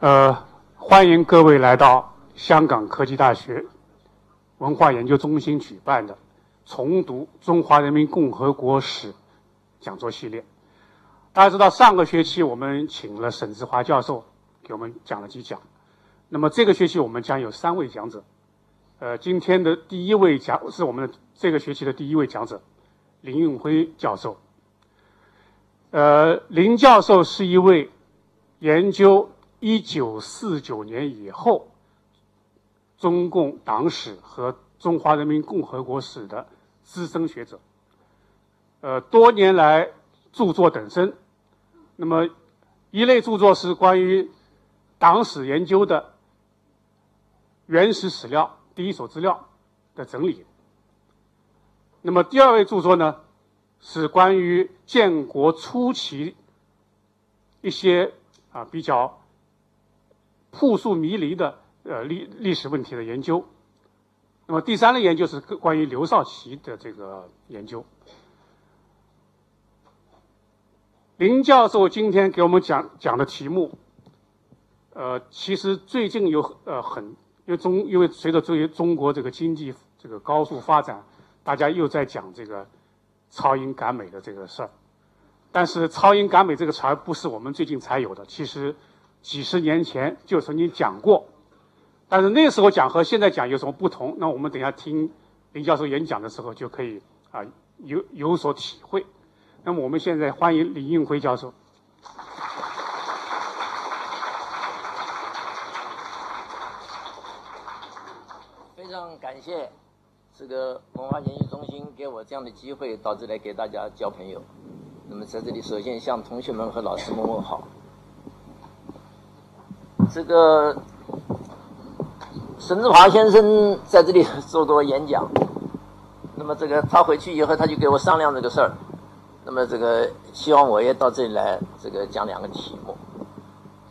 呃，欢迎各位来到香港科技大学文化研究中心举办的“重读中华人民共和国史”讲座系列。大家知道，上个学期我们请了沈志华教授给我们讲了几讲，那么这个学期我们将有三位讲者。呃，今天的第一位讲是我们这个学期的第一位讲者林运辉教授。呃，林教授是一位研究。一九四九年以后，中共党史和中华人民共和国史的资深学者，呃，多年来著作等身。那么，一类著作是关于党史研究的原始史料、第一手资料的整理。那么，第二位著作呢，是关于建国初期一些啊比较。扑朔迷离的呃历历史问题的研究，那么第三类研究是关于刘少奇的这个研究。林教授今天给我们讲讲的题目，呃，其实最近有呃很，因为中因为随着中中国这个经济这个高速发展，大家又在讲这个超英赶美的这个事儿，但是超英赶美这个词儿不是我们最近才有的，其实。几十年前就曾经讲过，但是那时候讲和现在讲有什么不同？那我们等一下听林教授演讲的时候就可以啊有有所体会。那么我们现在欢迎李运辉教授。非常感谢这个文化研究中心给我这样的机会到这来给大家交朋友。那么在这里首先向同学们和老师们问好。这个沈志华先生在这里 做过演讲，那么这个他回去以后，他就给我商量这个事儿，那么这个希望我也到这里来，这个讲两个题目。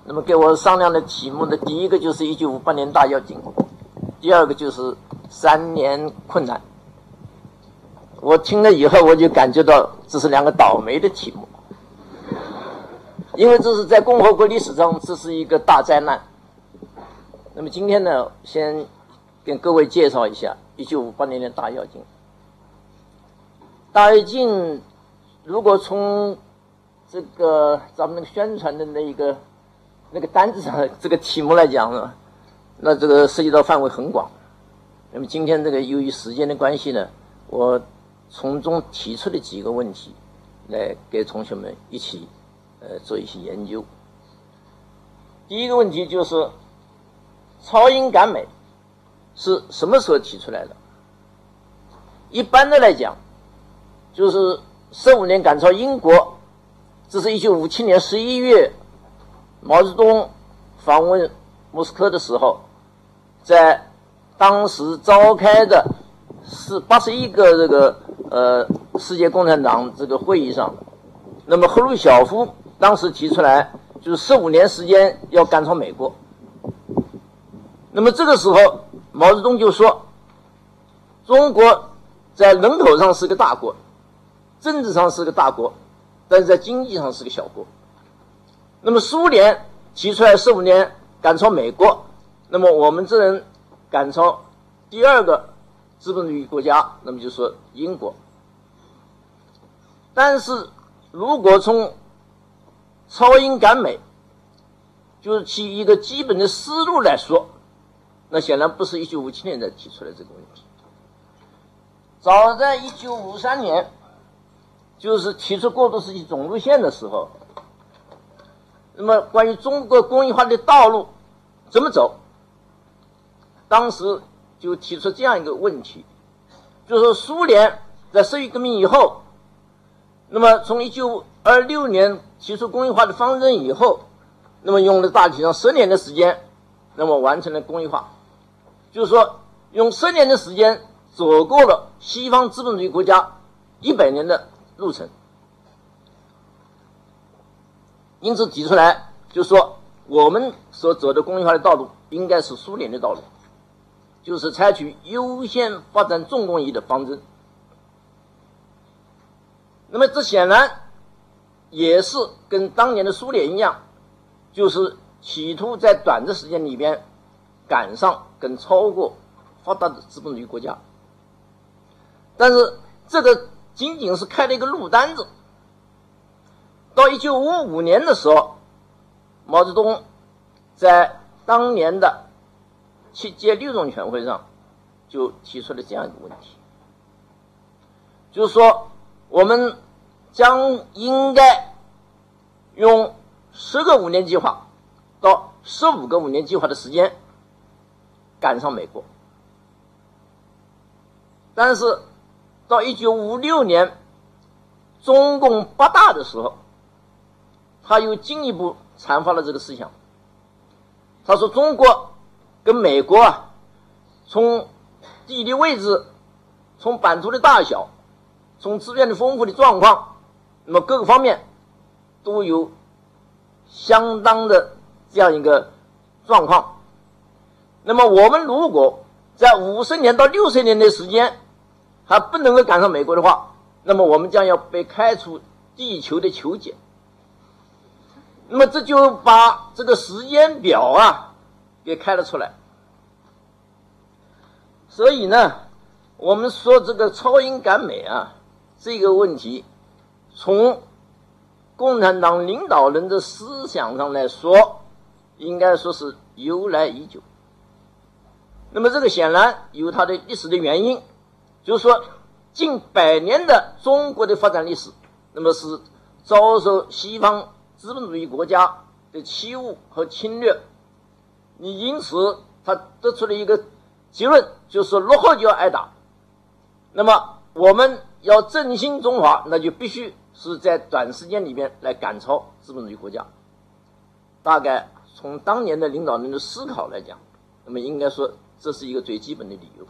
那么给我商量的题目的第一个就是一九五八年大跃进，第二个就是三年困难。我听了以后，我就感觉到这是两个倒霉的题目。因为这是在共和国历史上，这是一个大灾难。那么今天呢，先跟各位介绍一下一九五八年的大跃进。大跃进，如果从这个咱们宣传的那一个那个单子上这个题目来讲呢，那这个涉及到范围很广。那么今天这个由于时间的关系呢，我从中提出了几个问题，来给同学们一起。呃，做一些研究。第一个问题就是，超英赶美是什么时候提出来的？一般的来讲，就是十五年赶超英国，这是一九五七年十一月，毛泽东访问莫斯科的时候，在当时召开的是八十一个这个呃世界共产党这个会议上，那么赫鲁晓夫。当时提出来就是十五年时间要赶超美国。那么这个时候，毛泽东就说：“中国在人口上是个大国，政治上是个大国，但是在经济上是个小国。那么苏联提出来十五年赶超美国，那么我们这人赶超第二个资本主义国家，那么就说英国。但是如果从超英赶美，就是其一个基本的思路来说，那显然不是一九五七年才提出来这个问题。早在一九五三年，就是提出过渡时期总路线的时候，那么关于中国工业化的道路怎么走，当时就提出这样一个问题，就是说苏联在十月革命以后，那么从一九二六年。提出工业化的方针以后，那么用了大体上十年的时间，那么完成了工业化，就是说用十年的时间走过了西方资本主义国家一百年的路程。因此提出来，就是说我们所走的工业化的道路应该是苏联的道路，就是采取优先发展重工业的方针。那么这显然。也是跟当年的苏联一样，就是企图在短的时间里边赶上跟超过发达的资本主义国家。但是这个仅仅是开了一个路单子。到一九五五年的时候，毛泽东在当年的七届六中全会上就提出了这样一个问题，就是说我们将应该用十个五年计划到十五个五年计划的时间赶上美国，但是。到一九五六年，中共八大的时候，他又进一步阐发了这个思想。他说：“中国跟美国啊，从地理位置、从版图的大小、从资源的丰富的状况，那么各个方面都有相当的这样一个状况。那么我们如果在五十年到六十年的时间，还不能够赶上美国的话，那么我们将要被开除地球的球检。那么这就把这个时间表啊给开了出来。所以呢，我们说这个超英赶美啊这个问题，从共产党领导人的思想上来说，应该说是由来已久。那么这个显然有它的历史的原因。就是说，近百年的中国的发展历史，那么是遭受西方资本主义国家的欺侮和侵略。你因此，他得出了一个结论，就是落后就要挨打。那么，我们要振兴中华，那就必须是在短时间里面来赶超资本主义国家。大概从当年的领导人的思考来讲，那么应该说这是一个最基本的理由。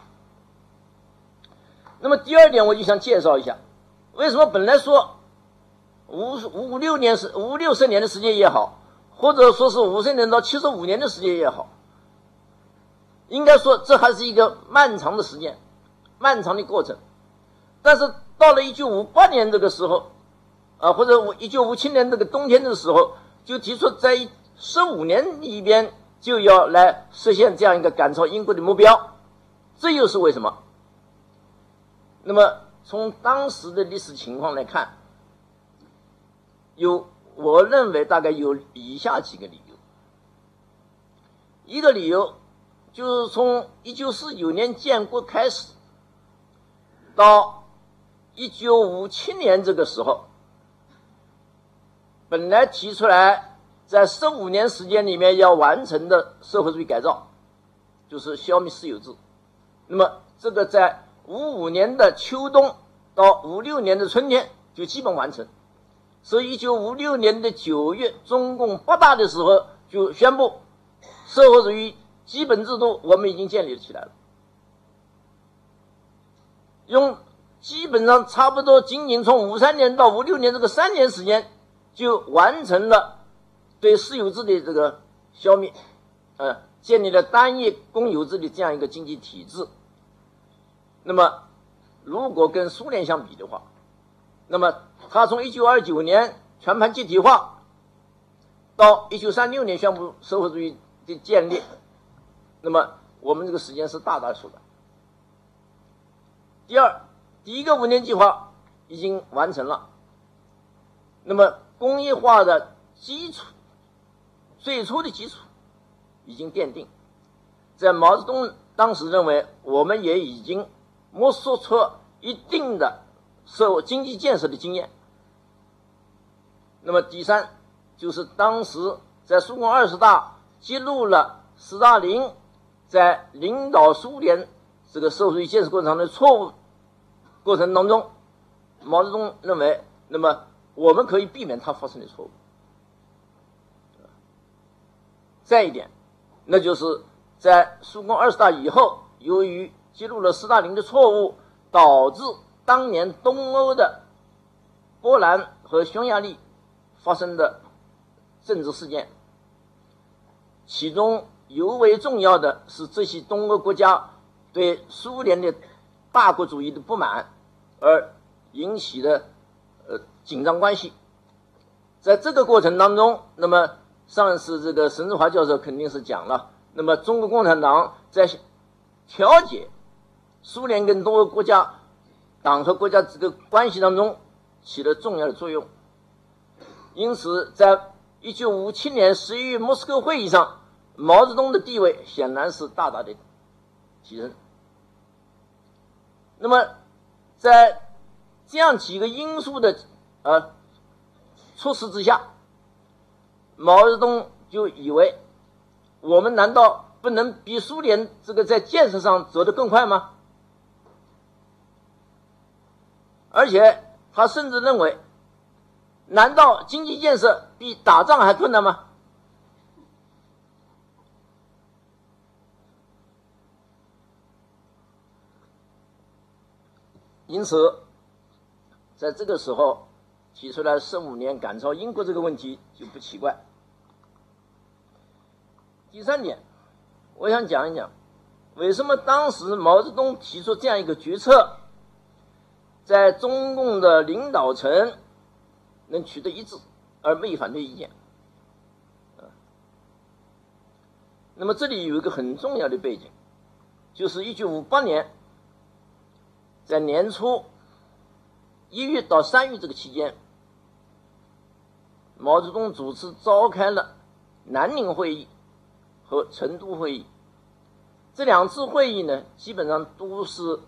那么第二点，我就想介绍一下，为什么本来说五五六年是五六十年的时间也好，或者说是五十年到七十五年的时间也好，应该说这还是一个漫长的时间，漫长的过程。但是到了一九五八年这个时候，啊，或者一九五七年这个冬天的时候，就提出在十五年里边就要来实现这样一个赶超英国的目标，这又是为什么？那么，从当时的历史情况来看，有我认为大概有以下几个理由。一个理由就是从一九四九年建国开始，到一九五七年这个时候，本来提出来在十五年时间里面要完成的社会主义改造，就是消灭私有制。那么，这个在五五年的秋冬到五六年的春天就基本完成，所以一九五六年的九月，中共八大的时候就宣布，社会主义基本制度我们已经建立起来了，用基本上差不多仅仅从五三年到五六年这个三年时间就完成了对私有制的这个消灭，呃，建立了单一公有制的这样一个经济体制。那么，如果跟苏联相比的话，那么他从一九二九年全盘集体化，到一九三六年宣布社会主义的建立，那么我们这个时间是大大缩短。第二，第一个五年计划已经完成了，那么工业化的基础，最初的基础已经奠定，在毛泽东当时认为，我们也已经。摸索出一定的社会经济建设的经验。那么第三，就是当时在苏共二十大揭露了斯大林在领导苏联这个社会主义建设过程中的错误过程当中，毛泽东认为，那么我们可以避免他发生的错误。再一点，那就是在苏共二十大以后，由于揭露了斯大林的错误，导致当年东欧的波兰和匈牙利发生的政治事件，其中尤为重要的是这些东欧国家对苏联的大国主义的不满而引起的呃紧张关系。在这个过程当中，那么上次这个沈志华教授肯定是讲了，那么中国共产党在调解苏联跟多个国家党和国家这个关系当中起了重要的作用。因此，在一九五七年十一月莫斯科会议上，毛泽东的地位显然是大大的提升。那么，在这样几个因素的呃促使之下，毛泽东就以为，我们难道不能比苏联这个在建设上走得更快吗？而且他甚至认为，难道经济建设比打仗还困难吗？因此，在这个时候提出来十五年赶超英国这个问题就不奇怪。第三点，我想讲一讲，为什么当时毛泽东提出这样一个决策，在中共的领导层能取得一致而没有反对意见。那么这里有一个很重要的背景，就是一九五八年。在年初一月到三月这个期间，毛泽东主持召开了南宁会议和成都会议。这两次会议呢，基本上都是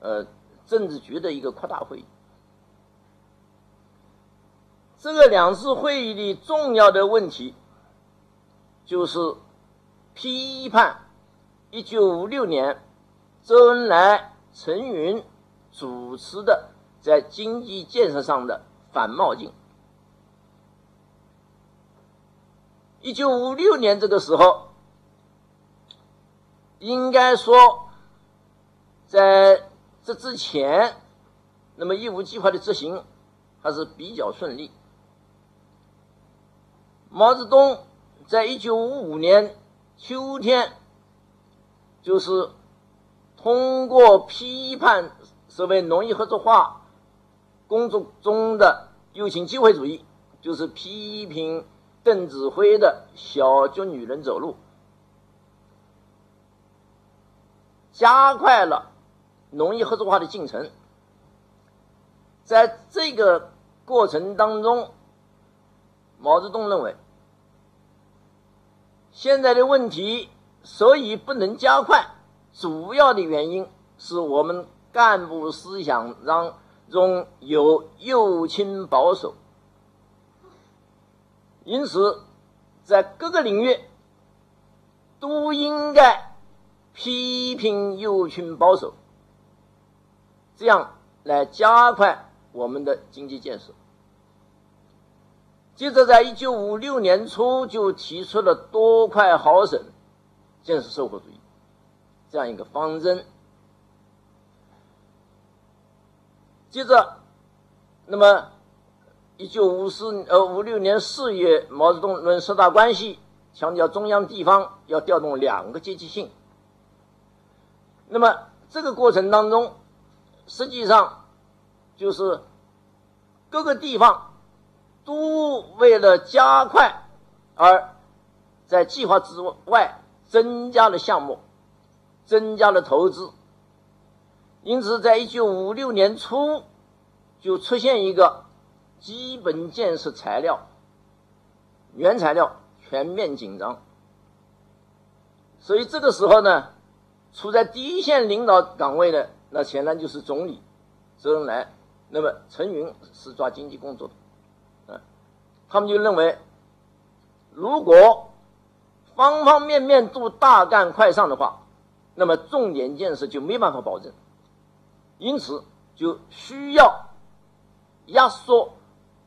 呃政治局的一个扩大会议。这个两次会议的重要的问题，就是批判一九五六年周恩来、陈云。主持的在经济建设上的反冒进。一九五六年这个时候，应该说，在这之前，那么义务计划的执行还是比较顺利。毛泽东在一九五五年秋天，就是通过批判。所谓农业合作化工作中的右倾机会主义，就是批评邓子恢的“小脚女人走路”，加快了农业合作化的进程。在这个过程当中，毛泽东认为，现在的问题所以不能加快，主要的原因是我们。干部思想当中有右倾保守，因此在各个领域都应该批评右倾保守，这样来加快我们的经济建设。接着，在一九五六年初就提出了多快好省建设社会主义这样一个方针。接着，那么，一九五四呃五六年四月，毛泽东论十大关系，强调中央地方要调动两个积极性。那么这个过程当中，实际上就是各个地方都为了加快，而在计划之外增加了项目，增加了投资。因此，在一九五六年初，就出现一个基本建设材料、原材料全面紧张。所以这个时候呢，处在第一线领导岗位的，那显然就是总理周恩来。那么陈云是抓经济工作的，啊，他们就认为，如果方方面面都大干快上的话，那么重点建设就没办法保证。因此，就需要压缩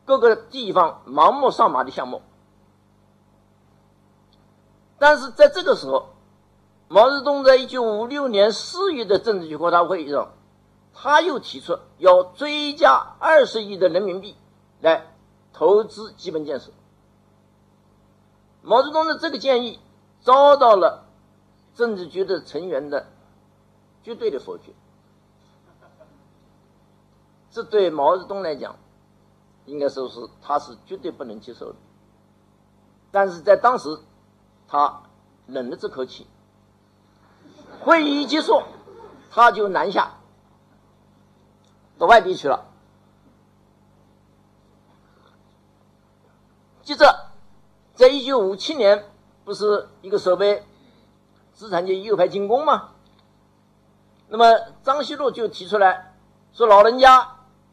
各个地方盲目上马的项目。但是在这个时候，毛泽东在一九五六年四月的政治局扩大会议上，他又提出要追加二十亿的人民币来投资基本建设。毛泽东的这个建议遭到了政治局的成员的绝对的否决。这对毛泽东来讲，应该说是他是绝对不能接受的。但是在当时，他忍了这口气。会议一结束，他就南下到外地去了。接着，在一九五七年，不是一个所谓资产阶级右派进攻吗？那么张奚路就提出来说：“老人家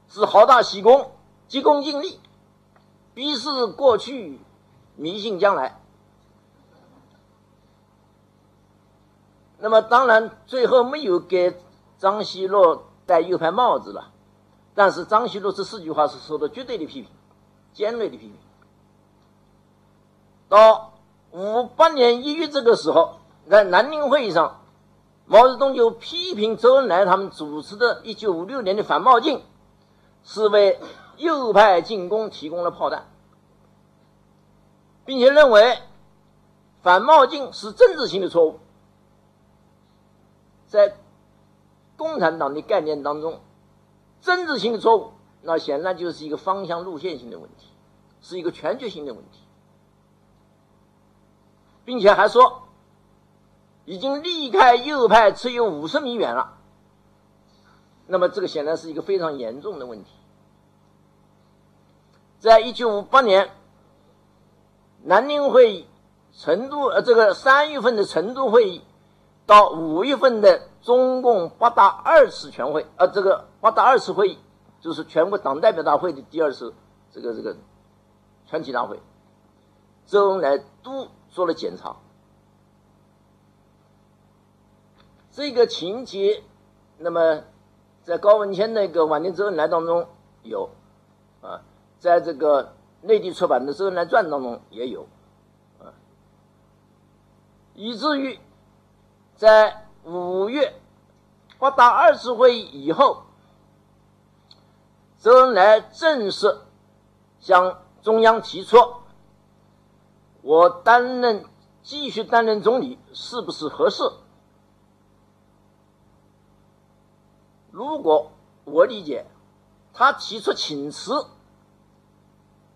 是好大喜功，急功近利，鄙视过去，迷信将来。”那么当然，最后没有给张奚路戴右派帽子了，但是张奚路这四句话是受到绝对的批评，尖锐的批评。到五八年一月这个时候，在南宁会议上，毛泽东就批评周恩来他们主持的1956年的反冒进，是为右派进攻提供了炮弹，并且认为反冒进是政治性的错误，在共产党的概念当中，政治性的错误，那显然就是一个方向路线性的问题，是一个全局性的问题。并且还说，已经离开右派只有五十米远了。那么，这个显然是一个非常严重的问题。在一九五八年南宁会议、成都呃这个三月份的成都会议，到五月份的中共八大二次全会，呃，这个八大二次会议就是全国党代表大会的第二次这个这个全体大会，周恩来都。做了检查，这个情节，那么在高文谦那个《晚年周恩来》当中有，啊，在这个内地出版的《周恩来传》当中也有，啊，以至于在五月八大二次会议以后，周恩来正式向中央提出。我担任继续担任总理是不是合适？如果我理解他提出请辞，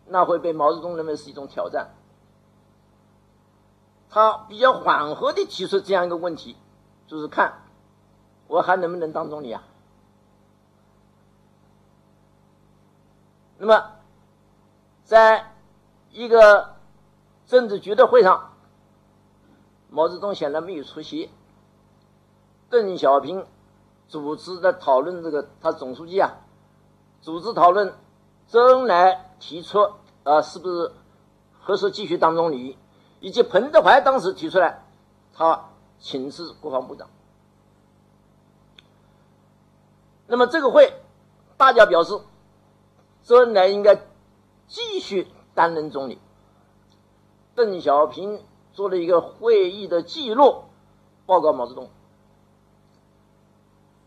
那会被毛泽东认为是一种挑战。他比较缓和的提出这样一个问题，就是看我还能不能当总理啊？那么，在一个。政治局的会上，毛泽东显然没有出席。邓小平组织的讨论，这个他总书记啊，组织讨论，周恩来提出啊、是不是合适继续当总理？以及彭德怀当时提出来，他请示国防部长。那么这个会，大家表示，周恩来应该继续担任总理。邓小平做了一个会议的记录，报告毛泽东。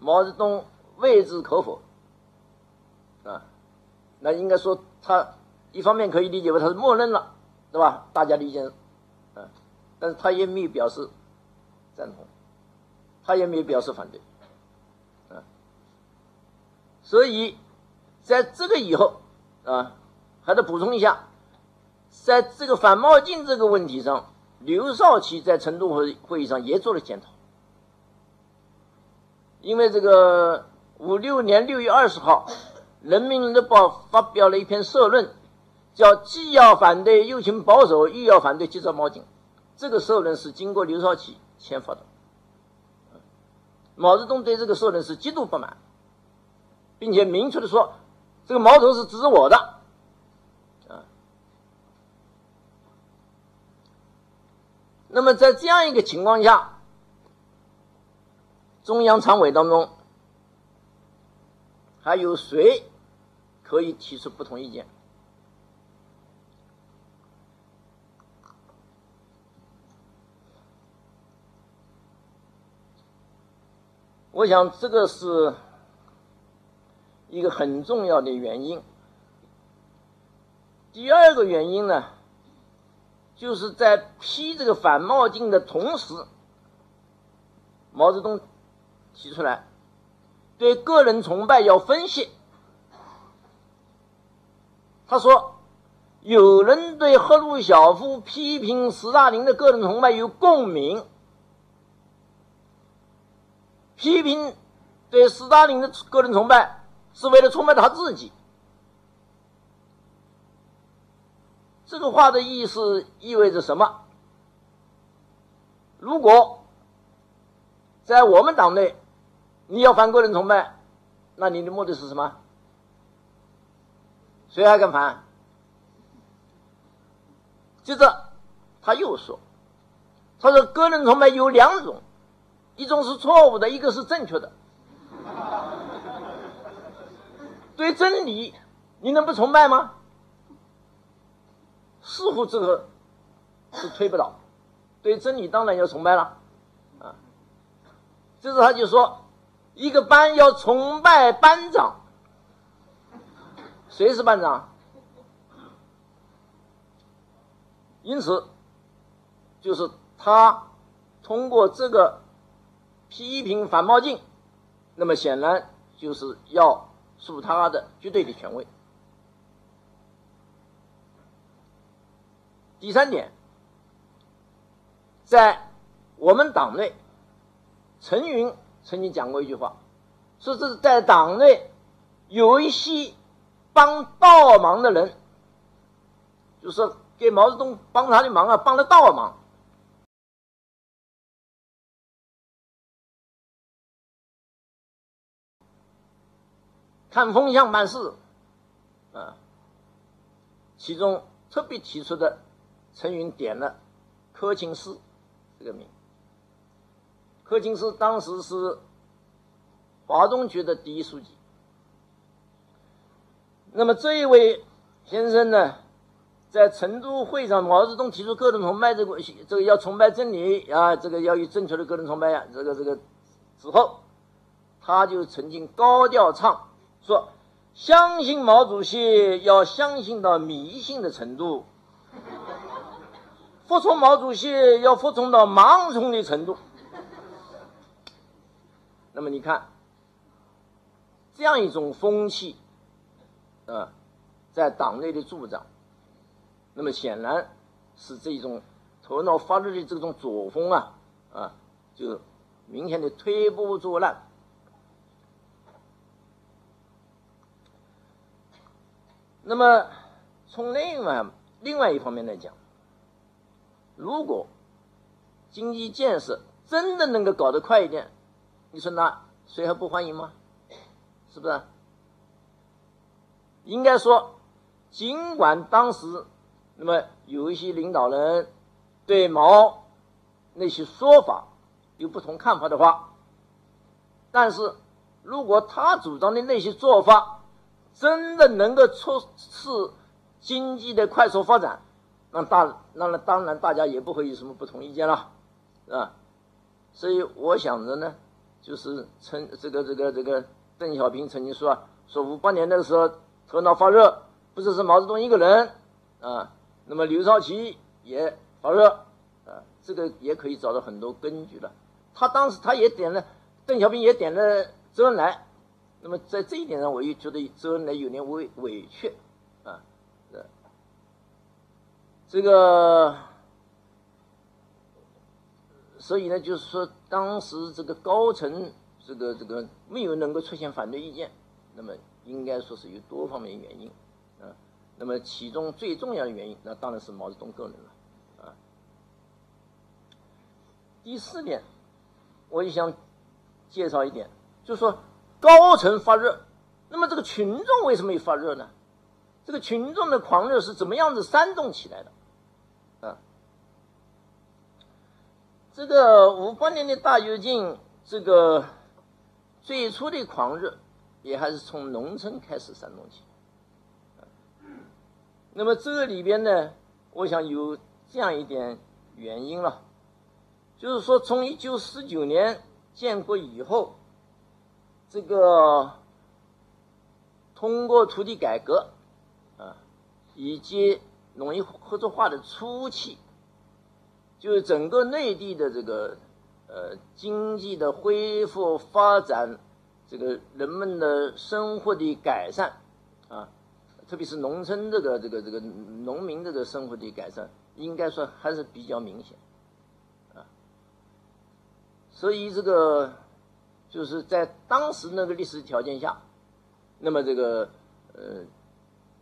毛泽东未置可否，啊，那应该说他一方面可以理解为他是默认了，对吧？大家理解，啊，但是他也没有表示赞同，他也没有表示反对，啊，所以在这个以后，啊，还得补充一下。在这个反冒进这个问题上，刘少奇在成都会会议上也做了检讨。因为这个五六年六月二十号，《人民日报》发表了一篇社论，叫“既要反对右倾保守，又要反对急躁冒进”。这个社论是经过刘少奇签发的。毛泽东对这个社论是极度不满，并且明确的说：“这个矛头是指我的。”那么在这样一个情况下，中央常委当中还有谁可以提出不同意见？我想这个是一个很重要的原因。第二个原因呢？就是在批这个反冒进的同时，毛泽东提出来，对个人崇拜要分析。他说，有人对赫鲁晓夫批评斯大林的个人崇拜有共鸣，批评对斯大林的个人崇拜是为了崇拜他自己。这个话的意思意味着什么？如果在我们党内你要反个人崇拜，那你的目的是什么？谁还敢反？接着他又说：“他说个人崇拜有两种，一种是错误的，一个是正确的。对真理，你能不崇拜吗？似乎这个是推不倒。对真理当然要崇拜了，啊。接着他就说，一个班要崇拜班长，谁是班长？”因此，就是他通过这个批评反冒进，那么显然就是要树他的绝对的权威。第三点，在我们党内，陈云曾经讲过一句话，说这是在党内有一些帮倒忙的人，就是。给毛泽东帮他的忙啊，帮了倒忙。看风向办事，啊，其中特别提出的，陈云点了柯清施这个名。柯清施当时是华东局的第一书记。那么这一位先生呢？在成都会上，毛泽东提出个人崇拜这个这个要崇拜真理啊，这个要有正确的个人崇拜呀，这个这个之后，他就曾经高调唱说：“相信毛主席要相信到迷信的程度，服从毛主席要服从到盲从的程度。”那么你看，这样一种风气，啊，在党内的助长。那么显然是这种头脑发热的这种左风啊啊，就明显的推波助澜。那么从另外另外一方面来讲，如果经济建设真的能够搞得快一点，你说那谁还不欢迎吗？是不是？应该说，尽管当时。那么有一些领导人对毛那些说法有不同看法的话，但是如果他主张的那些做法真的能够促使经济的快速发展，那大那当然大家也不会有什么不同意见了，啊，所以我想着呢，就是陈这个这个这个邓小平曾经说啊说五八年那个时候头脑发热，不只是毛泽东一个人啊。那么刘少奇也发热，啊，这个也可以找到很多根据了。他当时他也点了，邓小平也点了周恩来。那么在这一点上，我又觉得周恩来有点委委屈，啊，这个，所以呢，就是说当时这个高层这个这个没有能够出现反对意见，那么应该说是有多方面原因。啊那么其中最重要的原因，那当然是毛泽东个人了，啊。第四点，我也想介绍一点，就是说高层发热，那么这个群众为什么也发热呢？这个群众的狂热是怎么样子煽动起来的？这个五八年的大跃进，这个最初的狂热也还是从农村开始煽动起。那么这个里边呢，我想有这样一点原因了，就是说从一九四九年建国以后，这个通过土地改革啊，以及农业合作化的初期，就是整个内地的这个呃经济的恢复发展，这个人们的生活的改善啊。特别是农村这个这个这个农民这个生活的改善，应该说还是比较明显，啊，所以这个就是在当时那个历史条件下，那么这个呃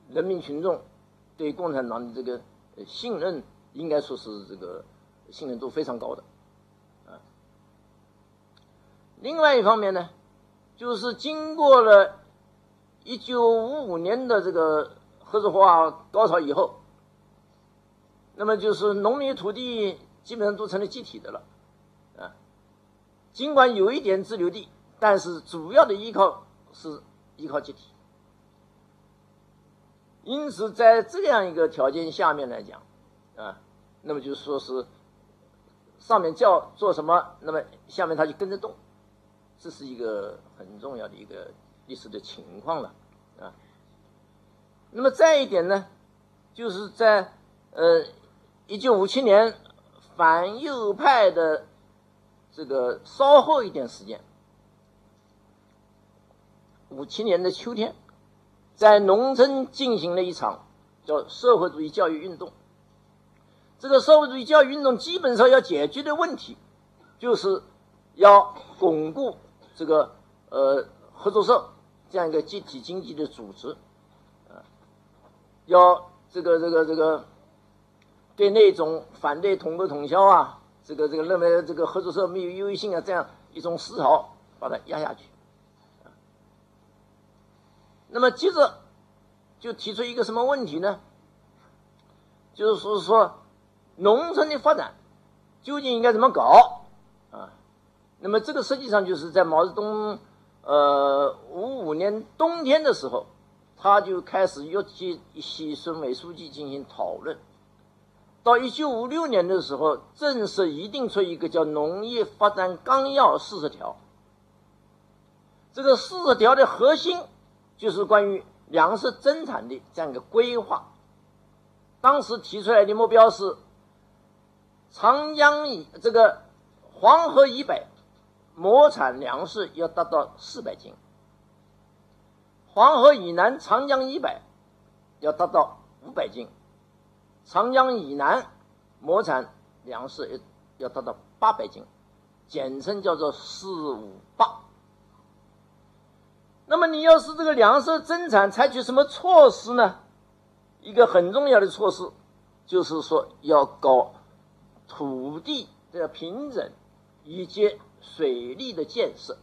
人民群众对共产党的这个信任，应该说是这个信任度非常高的，啊，另外一方面呢，就是经过了。一九五五年的这个合作化高潮以后，那么就是农民土地基本上都成了集体的了，啊，尽管有一点自留地，但是主要的依靠是依靠集体。因此，在这样一个条件下面来讲，啊，那么就说是上面叫做什么，那么下面他就跟着动，这是一个很重要的一个。历史的情况了，啊，那么再一点呢，就是在呃一九五七年反右派的这个稍后一点时间，五七年的秋天，在农村进行了一场叫社会主义教育运动。这个社会主义教育运动基本上要解决的问题，就是要巩固这个呃合作社。这样一个集体经济的组织，啊，要这个这个这个对那种反对统购统销啊，这个这个认为这个合作社没有优越性啊，这样一种思潮把它压下去，那么接着就提出一个什么问题呢？就是说说农村的发展究竟应该怎么搞啊？那么这个实际上就是在毛泽东。呃，五五年冬天的时候，他就开始约集一些省委书记进行讨论。到一九五六年的时候，正式拟定出一个叫《农业发展纲要》四十条。这个四十条的核心就是关于粮食增产的这样一个规划。当时提出来的目标是：长江以这个黄河以北。亩产粮食要达到四百斤，黄河以南、长江以北要达到五百斤，长江以南亩产粮食要要达到八百斤，简称叫做“四五八”。那么你要是这个粮食增产，采取什么措施呢？一个很重要的措施就是说要搞土地的平整以及。水利的建设，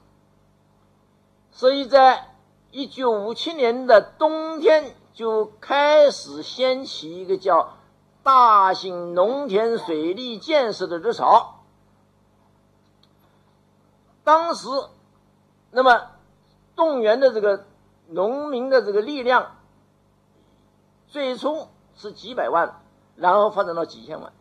所以在一九五七年的冬天就开始掀起一个叫“大型农田水利建设”的热潮。当时，那么动员的这个农民的这个力量，最初是几百万，然后发展到几千万，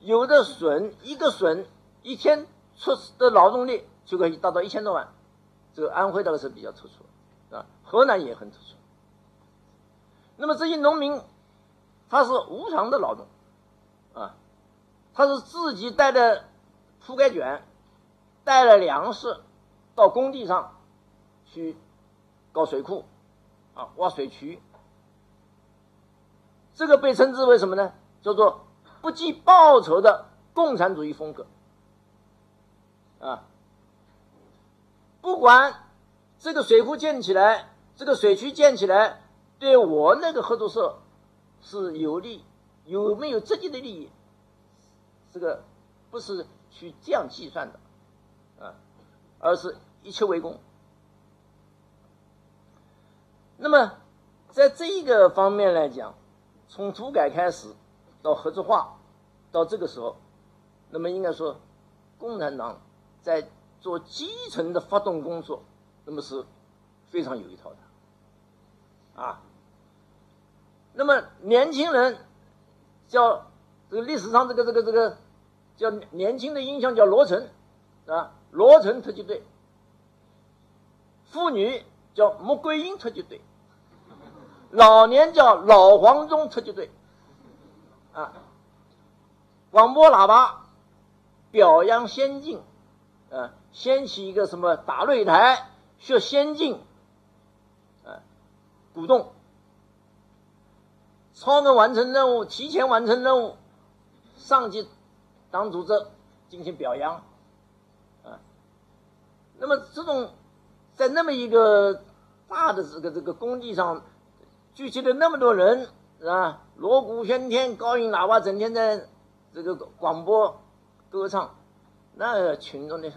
有的笋一个笋。一天出的劳动力就可以达到一千多万，这个安徽大概是比较突出，啊，河南也很突出。那么这些农民，他是无偿的劳动，啊，他是自己带着铺盖卷，带了粮食到工地上去搞水库，啊，挖水渠。这个被称之为什么呢？叫做不计报酬的共产主义风格。啊，不管这个水库建起来，这个水渠建起来，对我那个合作社是有利，有没有直接的利益？这个不是去这样计算的，啊，而是一切为公。那么，在这一个方面来讲，从土改开始到合作化，到这个时候，那么应该说，共产党。在做基层的发动工作，那么是非常有一套的，啊，那么年轻人叫这个历史上这个这个这个叫年轻的英雄叫罗成，啊，罗成特级队，妇女叫穆桂英特级队，老年叫老黄忠特级队，广播喇叭表扬先进。呃，掀起一个什么打擂台学先进，呃，鼓动，超额完成任务、提前完成任务，上级党组织进行表扬，啊，那么这种在那么一个大的这个这个工地上聚集了那么多人，是吧？锣鼓喧天，高音喇叭整天在这个广播歌唱，那群众的，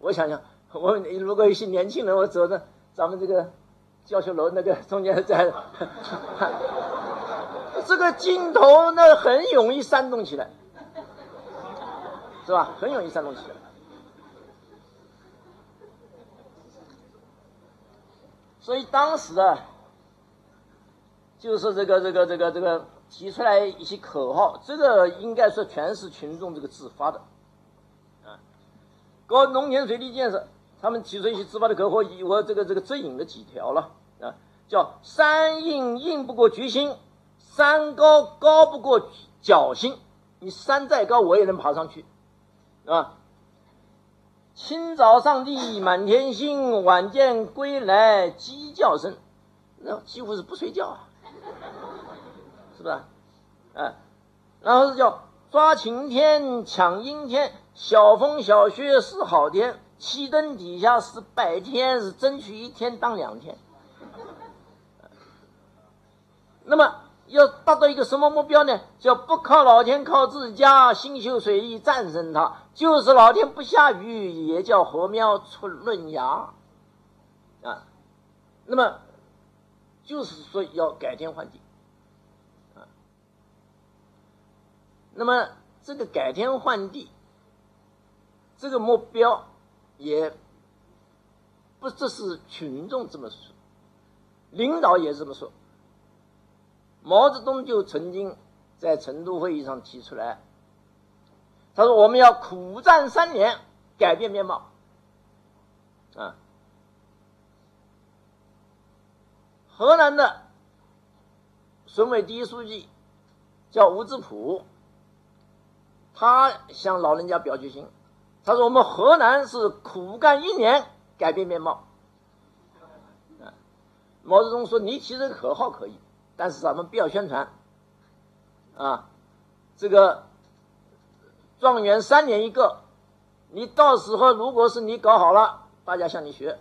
我想想，我如果一些年轻人，我走着咱们这个教学楼那个中间在，这个镜头那很容易煽动起来，是吧？很容易煽动起来。所以当时啊，就是这个这个这个这个提出来一些口号，这个应该说全是群众这个自发的，啊，搞农田水利建设，他们提出一些自发的口号，我这个这个指引了几条了。啊，叫山硬硬不过决心，山高高不过侥幸，你山再高我也能爬上去，啊。清早上地满天星，晚见归来鸡叫声，那几乎是不睡觉啊，是吧？啊，然后是叫抓晴天抢阴天，小风小雪是好天，汽灯底下是白天，是争取一天当两天。那么。要达到一个什么目标呢？叫不靠老天，靠自家，心修水利战胜它。就是老天不下雨，也叫禾苗出嫩芽。啊，那么就是说要改天换地。那么这个改天换地，这个目标也不只是群众这么说，领导也这么说。毛泽东就曾经在成都会议上提出来，他说：“我们要苦战三年，改变面貌。”啊，河南的省委第一书记叫吴志普，他向老人家表决心，他说：“我们河南是苦干一年，改变面貌。”啊，毛泽东说：“你提这个口号可以。”但是咱们不要宣传，啊，这个状元三年一个，你到时候如果是你搞好了，大家向你学。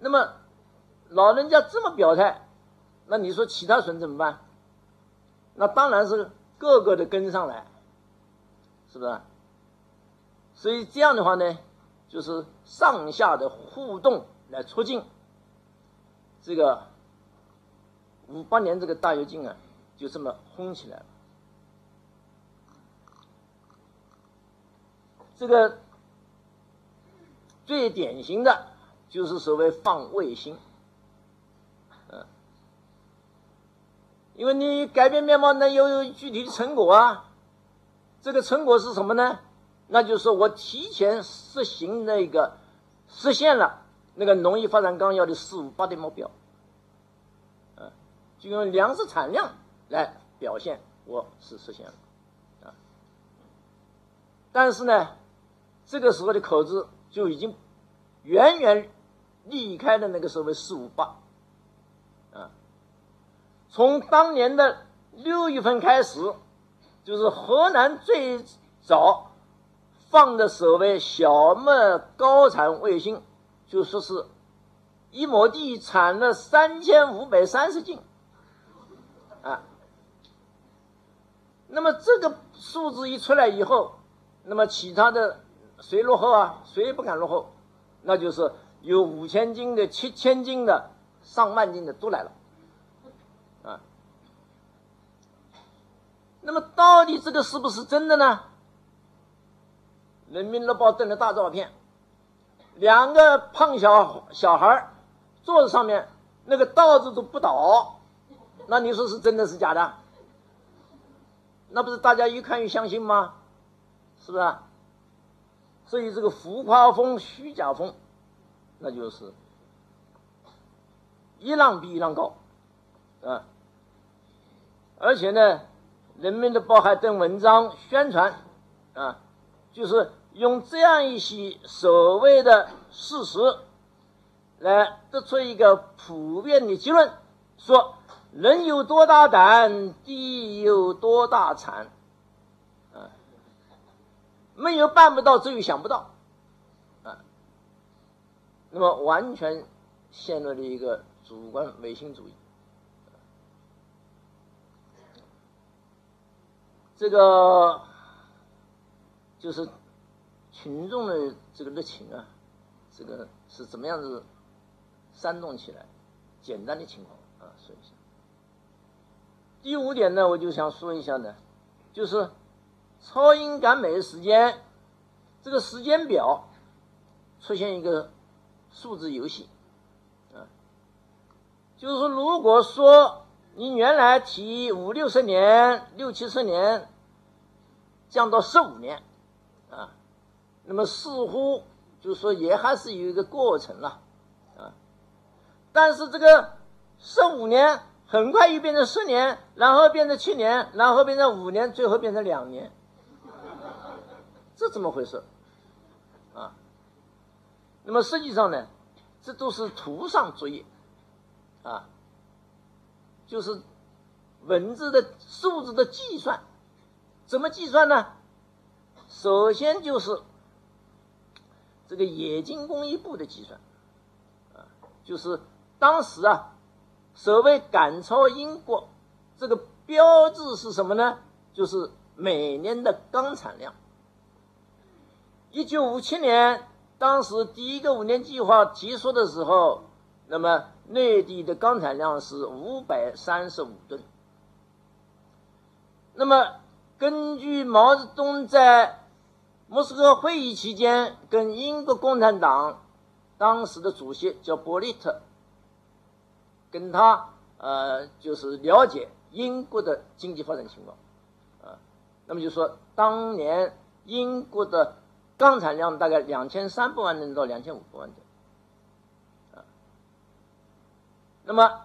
那么老人家这么表态，那你说其他省怎么办？那当然是个个的跟上来，是不是？所以这样的话呢，就是上下的互动来促进这个。五八年这个大跃进啊，就这么轰起来了。这个最典型的就是所谓放卫星，因为你改变面貌，那有具体的成果啊。这个成果是什么呢？那就是我提前实行那个实现了那个农业发展纲要的四五八的目标。就用粮食产量来表现，我是实现了啊。但是呢，这个时候的口子就已经远远离开了那个所谓“四五八”。从当年的六月份开始，就是河南最早放的所谓小麦高产卫星，就说是一亩地产了三千五百三十斤。啊，那么这个数字一出来以后，那么其他的谁落后啊？谁也不敢落后，那就是有五千斤的、七千斤的、上万斤的都来了，那么到底这个是不是真的呢？人民日报登了大照片，两个胖小小孩坐在上面，那个稻子都不倒。那你说是真的是假的？那不是大家越看越相信吗？是不是？所以这个浮夸风、虚假风，那就是一浪比一浪高啊！而且呢，《人民日报》还登文章宣传啊，就是用这样一些所谓的事实来得出一个普遍的结论，说人有多大胆，地有多大产。啊，没有办不到，只有想不到。啊，那么完全陷入了一个主观唯心主义。这个就是群众的这个热情啊，这个是怎么样子煽动起来？简单的情况啊，说一下。第五点呢，我就想说一下呢，就是超英赶美的时间，这个时间表出现一个数字游戏啊，就是说，如果说。你原来提五六十年、六七十年，降到十五年，啊，那么似乎就说也还是有一个过程了，啊，但是这个十五年很快又变成十年，然后变成七年，然后变成五年，最后变成两年，这怎么回事？啊，那么实际上呢，这都是图上作业，啊。就是文字的数字的计算，怎么计算呢？首先就是这个冶金工艺部的计算，啊，就是当时啊，所谓赶超英国，这个标志是什么呢？就是每年的钢产量。一九五七年，当时第一个五年计划提出的时候，那么。内地的钢产量是五百三十五吨。那么，根据毛泽东在莫斯科会议期间跟英国共产党当时的主席叫伯利特，跟他呃就是了解英国的经济发展情况，啊，那么就说当年英国的钢产量大概两千三百万吨到两千五百万吨。那么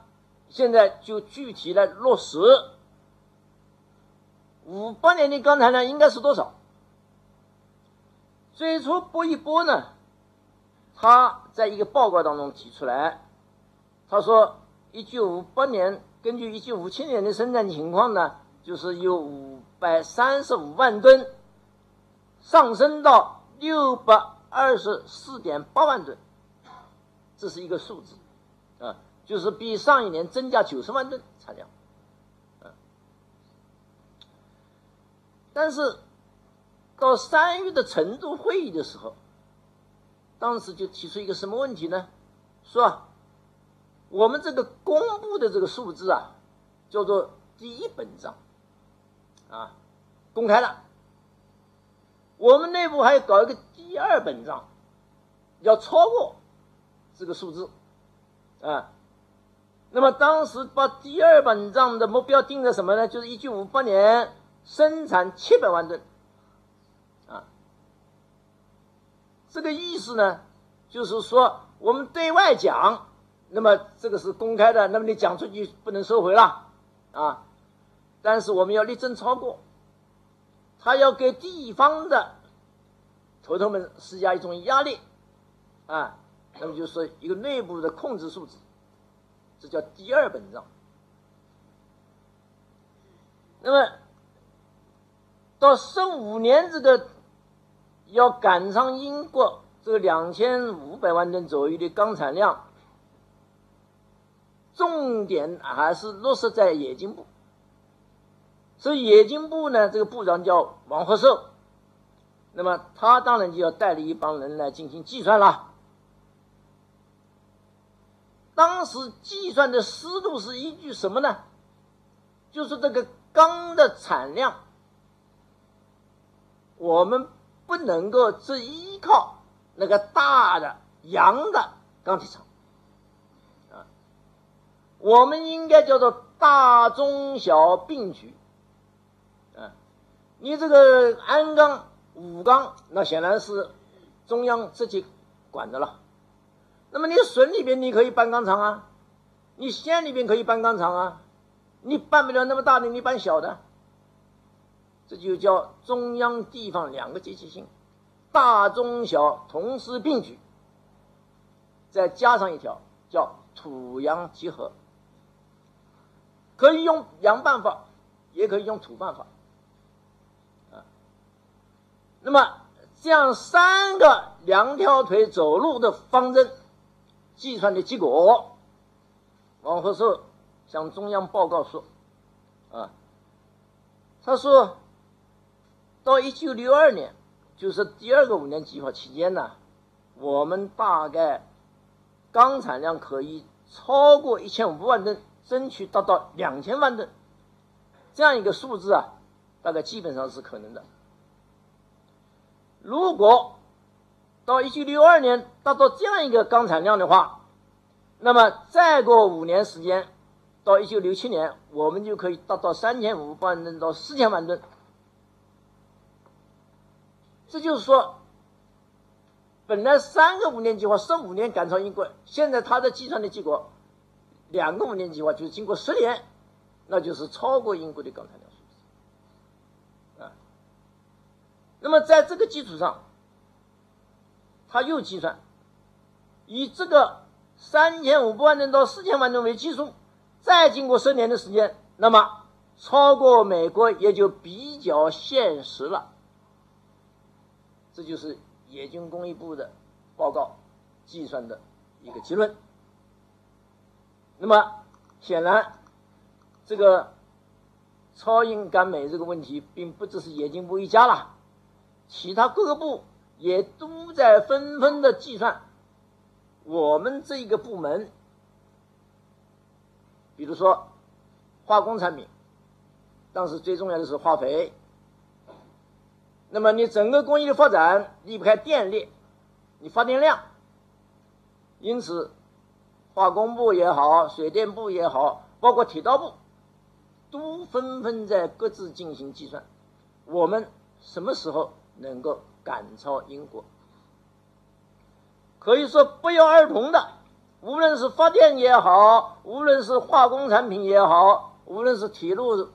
现在就具体来落实，五八年的钢材呢应该是多少？最初薄一波呢，他在一个报告当中提出来，他说，一九五八年根据一九五七年的生产情况呢，就是有五百三十五万吨，上升到六百二十四点八万吨，这是一个数字，啊。就是比上一年增加九十万吨产量，但是到三月的成都会议的时候，当时就提出一个什么问题呢？说我们这个公布的这个数字啊，叫做第一本账，啊，公开了。我们内部还要搞一个第二本账，要超过这个数字，啊。那么当时把第二本账的目标定在什么呢？就是一九五八年生产七百万吨，啊，这个意思呢，就是说我们对外讲，那么这个是公开的，那么你讲出去不能收回了，啊，但是我们要力争超过，他要给地方的头头们施加一种压力，啊，那么就是说一个内部的控制数字。这叫第二本账。那么到十五年，这个要赶上英国这个两千五百万吨左右的钢产量，重点还是落实在冶金部。所以冶金部呢，这个部长叫王和寿，那么他当然就要带领一帮人来进行计算了。当时计算的思路是依据什么呢？就是这个钢的产量，我们不能够只依靠那个大的洋的钢铁厂，啊，我们应该叫做大中小并举，啊，你这个鞍钢、武钢，那显然是中央自己管的了。那么你省里边你可以办钢厂啊，你县里边可以办钢厂啊，你办不了那么大的，你办小的，这就叫中央地方两个积极性，大中小同时并举，再加上一条叫土洋结合，可以用洋办法，也可以用土办法。啊，那么这样三个两条腿走路的方针计算的结果，王鹤寿向中央报告说，啊，他说到一九六二年，就是第二个五年计划期间呢，我们大概。钢产量可以超过一千五百万吨，争取达到两千万吨，这样一个数字啊，大概基本上是可能的。如果到一九六二年达到这样一个钢产量的话，那么再过五年时间，到一九六七年，我们就可以达到三千五百万吨到四千万吨。这就是说。本来三个五年计划十五年赶超英国，现在他的计算的结果，两个五年计划就是经过十年，那就是超过英国的钢产量啊。那么在这个基础上，他又计算，以这个三千五百万吨到四千万吨为基数，再经过十年的时间，那么超过美国也就比较现实了。这就是。冶金工艺部的报告计算的一个结论。那么显然，这个超英赶美这个问题，并不只是冶金部一家了，其他各个部也都在纷纷的计算。我们这个部门，比如说化工产品，当时最重要的是化肥。那么你整个工业的发展离不开电力，你发电量，因此化工部也好，水电部也好，包括铁道部，都纷纷在各自进行计算，我们什么时候能够赶超英国？可以说不约而同的，无论是发电也好，无论是化工产品也好，无论是铁路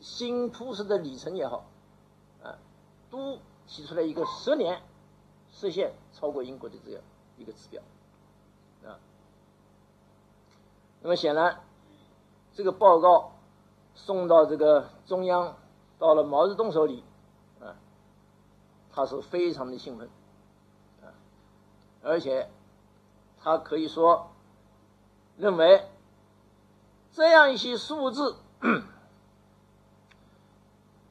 新铺设的里程也好。啊都提出来一个十年实现超过英国的这样一个指标啊。那么显然，这个报告送到这个中央，到了毛泽东手里，他是非常的兴奋啊，而且他可以说认为这样一些数字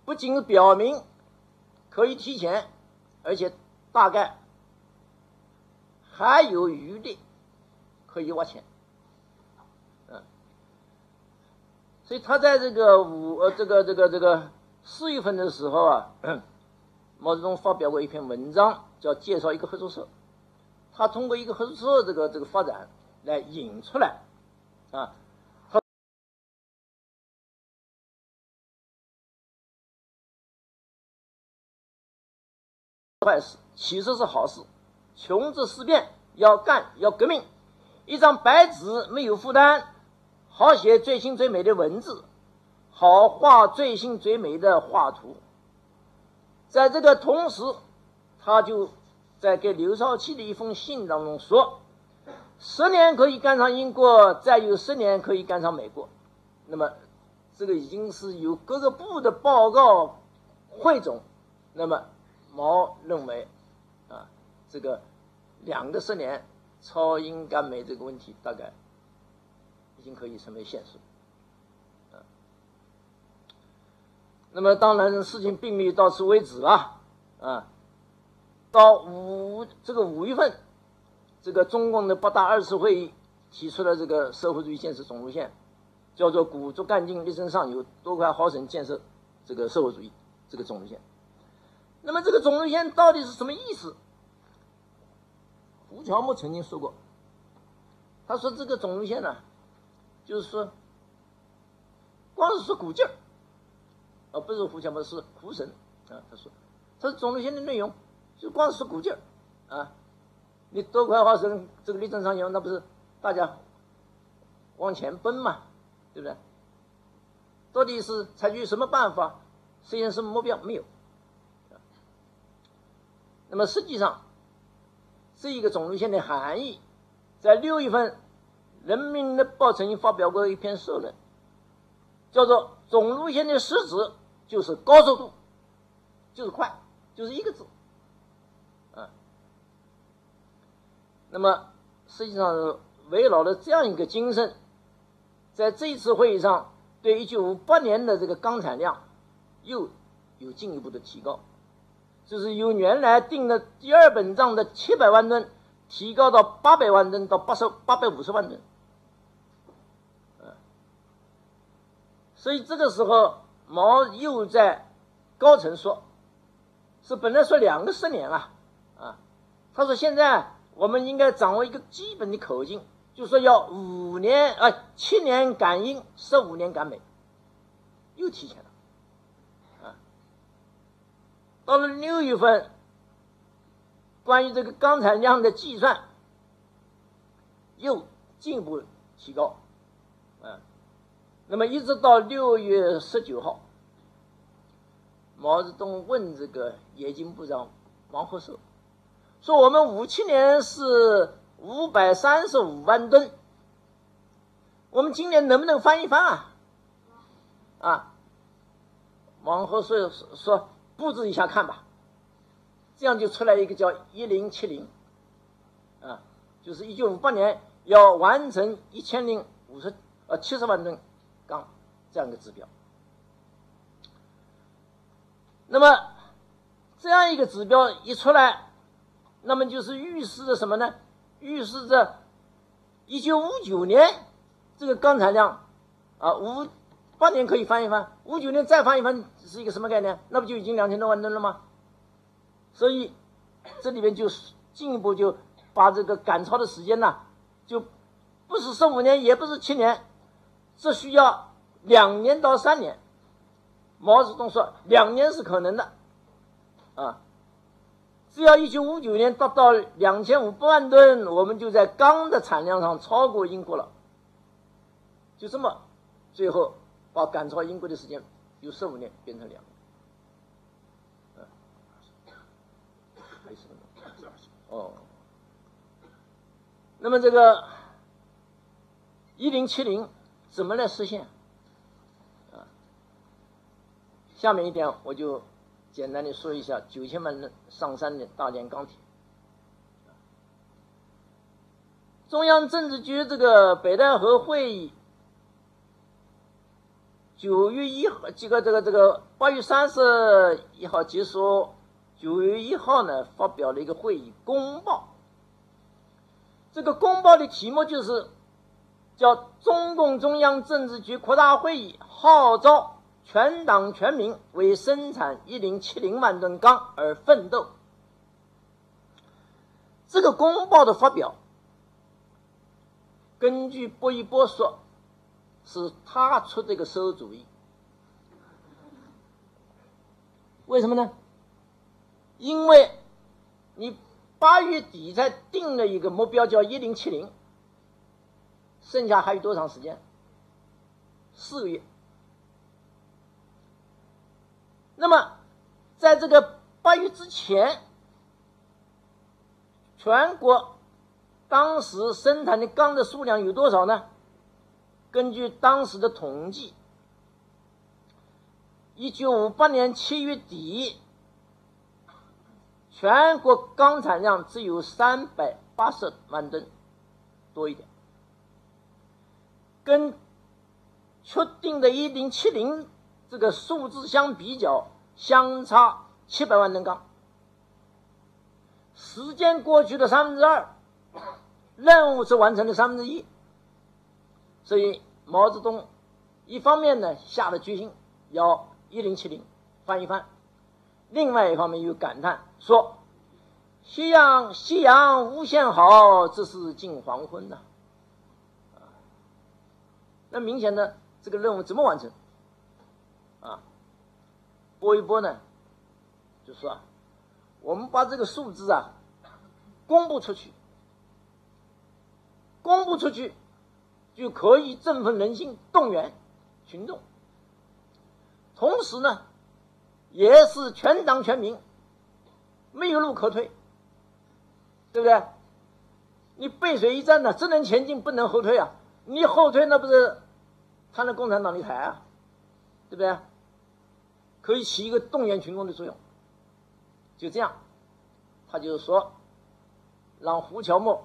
不仅表明。可以提前，而且大概还有余力可以挖潜，嗯，所以他在这个五呃这个这个这个四月份的时候啊，毛泽东发表过一篇文章，叫介绍一个合作社，他通过一个合作社这个这个发展来引出来，啊。坏事其实是好事，穷则思变，要干要革命。一张白纸没有负担，好写最新最美的文字，好画最新最美的画图。在这个同时，他就在给刘少奇的一封信当中说：“十年可以赶上英国，再有十年可以赶上美国。”那么，这个已经是由各个部的报告汇总。那么。毛认为，啊，这个两个十年超英赶美这个问题大概已经可以成为现实，啊，那么当然事情并没有到此为止了，啊，到五这个五月份，这个中共的八大二次会议提出了这个社会主义建设总路线，叫做鼓足干劲，力争上游，多快好省建设这个社会主义这个总路线。那么这个总路线到底是什么意思？胡乔木曾经说过，他说这个总路线呢，就是说，光是说鼓劲儿，而不是胡乔木是胡神啊，他说，他说总路线的内容就光是鼓劲啊，你多快好省这个力争上游，那不是大家往前奔嘛，对不对？到底是采取什么办法实现什么目标？没有。那么实际上，这一个总路线的含义在六月份，《人民日报》曾经发表过一篇社论，叫做“总路线的实质就是高速度，就是快，就是一个字。”啊，那么实际上是围绕了这样一个精神，在这一次会议上，对一九五八年的这个钢产量又有进一步的提高，就是由原来定的第二本账的七百万吨。提高到八百万吨到八十八百五十万吨，所以这个时候毛又在高层说，是本来说两个十年啊，啊，他说现在我们应该掌握一个基本的口径，就说要五年啊，七年赶英，十五年赶美，又提前了，啊，到了六月份。关于这个钢产量的计算，又进一步提高，那么一直到六月十九号，毛泽东问这个冶金部长王鹤寿，说我们五七年是五百三十五万吨，我们今年能不能翻一番啊？啊，王鹤寿说布置一下看吧。这样就出来一个叫一零七零，啊，就是一九五八年要完成一千零五十呃七十万吨钢这样一个指标。那么这样一个指标一出来，那么就是预示着什么呢？预示着一九五九年这个钢产量啊，五八年可以翻一番，五九年再翻一番是一个什么概念？那不就已经两千多万吨了吗？所以，这里边就是进一步就把这个赶超的时间呢，就不是十五年，也不是七年，只需要两年到三年。毛泽东说，两年是可能的，啊，只要一九五九年达到两千五百万吨，我们就在钢的产量上超过英国了。就这么，最后把赶超英国的时间由十五年变成两年。哦，那么这个一零七零怎么来实现？啊，下面一点我就简单的说一下九千万吨上山的大连钢铁。中央政治局这个北戴河会议九月一号，这个这个这个八月三十一号结束。九月一号呢，发表了一个会议公报。这个公报的题目就是叫“中共中央政治局扩大会议号召全党全民为生产一零七零万吨钢而奋斗”。这个公报的发表，根据波一波说，是他出这个馊主意。为什么呢？因为你八月底才定了一个目标，叫一零七零，剩下还有多长时间？四个月。那么，在这个八月之前，全国当时生产的钢的数量有多少呢？根据当时的统计，一九五八年七月底。全国钢产量只有三百八十万吨多一点，跟确定的一零七零这个数字相比较，相差七百万吨钢。时间过去了三分之二，任务是完成了三分之一，所以毛泽东一方面呢下了决心要一零七零翻一番。另外一方面又感叹说：“夕阳夕阳无限好，只是近黄昏呐。”，那明显的这个任务怎么完成？啊，薄一播呢，就说啊，我们把这个数字啊公布出去，公布出去就可以振奋人心，动员群众，同时呢。也是全党全民没有路可退，对不对？你背水一战呢，只能前进，不能后退啊！你后退，那不是摊了共产党的台啊，对不对？可以起一个动员群众的作用。就这样，他就是说，让胡乔木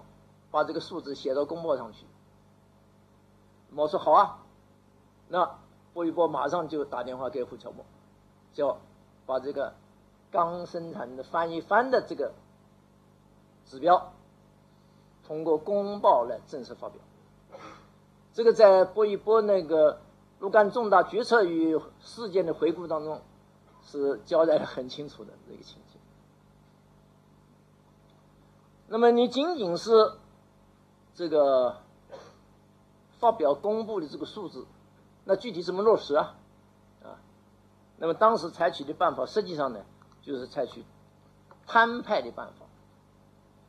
把这个数字写到公报上去。我说好啊，那波一波马上就打电话给胡乔木，叫把这个刚生产的翻一番的这个指标。通过公报来正式发表，这个在薄一波那个若干重大决策与事件的回顾当中，是交代的很清楚的这个情景。那么你仅仅是这个发表公布的这个数字，那具体怎么落实啊？啊，那么当时采取的办法，实际上呢，就是采取摊派的办法，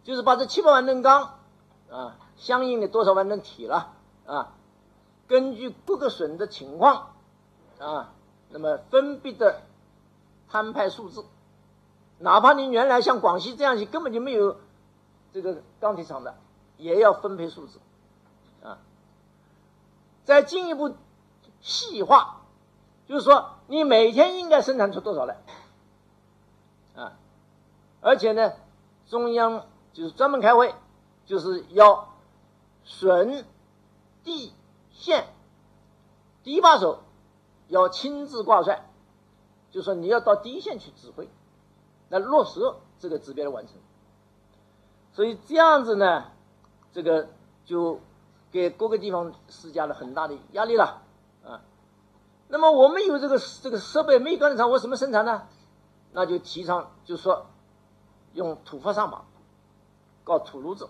就是把这七百万吨钢。啊，相应的多少万吨铁了啊？根据各个省的情况啊，那么分别的摊派数字，哪怕你原来像广西这样根本就没有这个钢铁厂的，也要分配数字啊。再进一步细化，就是说你每天应该生产出多少来啊？而且呢，中央就是专门开会。就是要省、地、县第一把手要亲自挂帅，就说你要到第一线去指挥，来落实这个指标的完成。所以这样子呢，这个就给各个地方施加了很大的压力了啊。那么我们有这个这个设备，没有钢铁厂，我怎么生产呢？那就提倡，就说用土法上马，搞土炉子。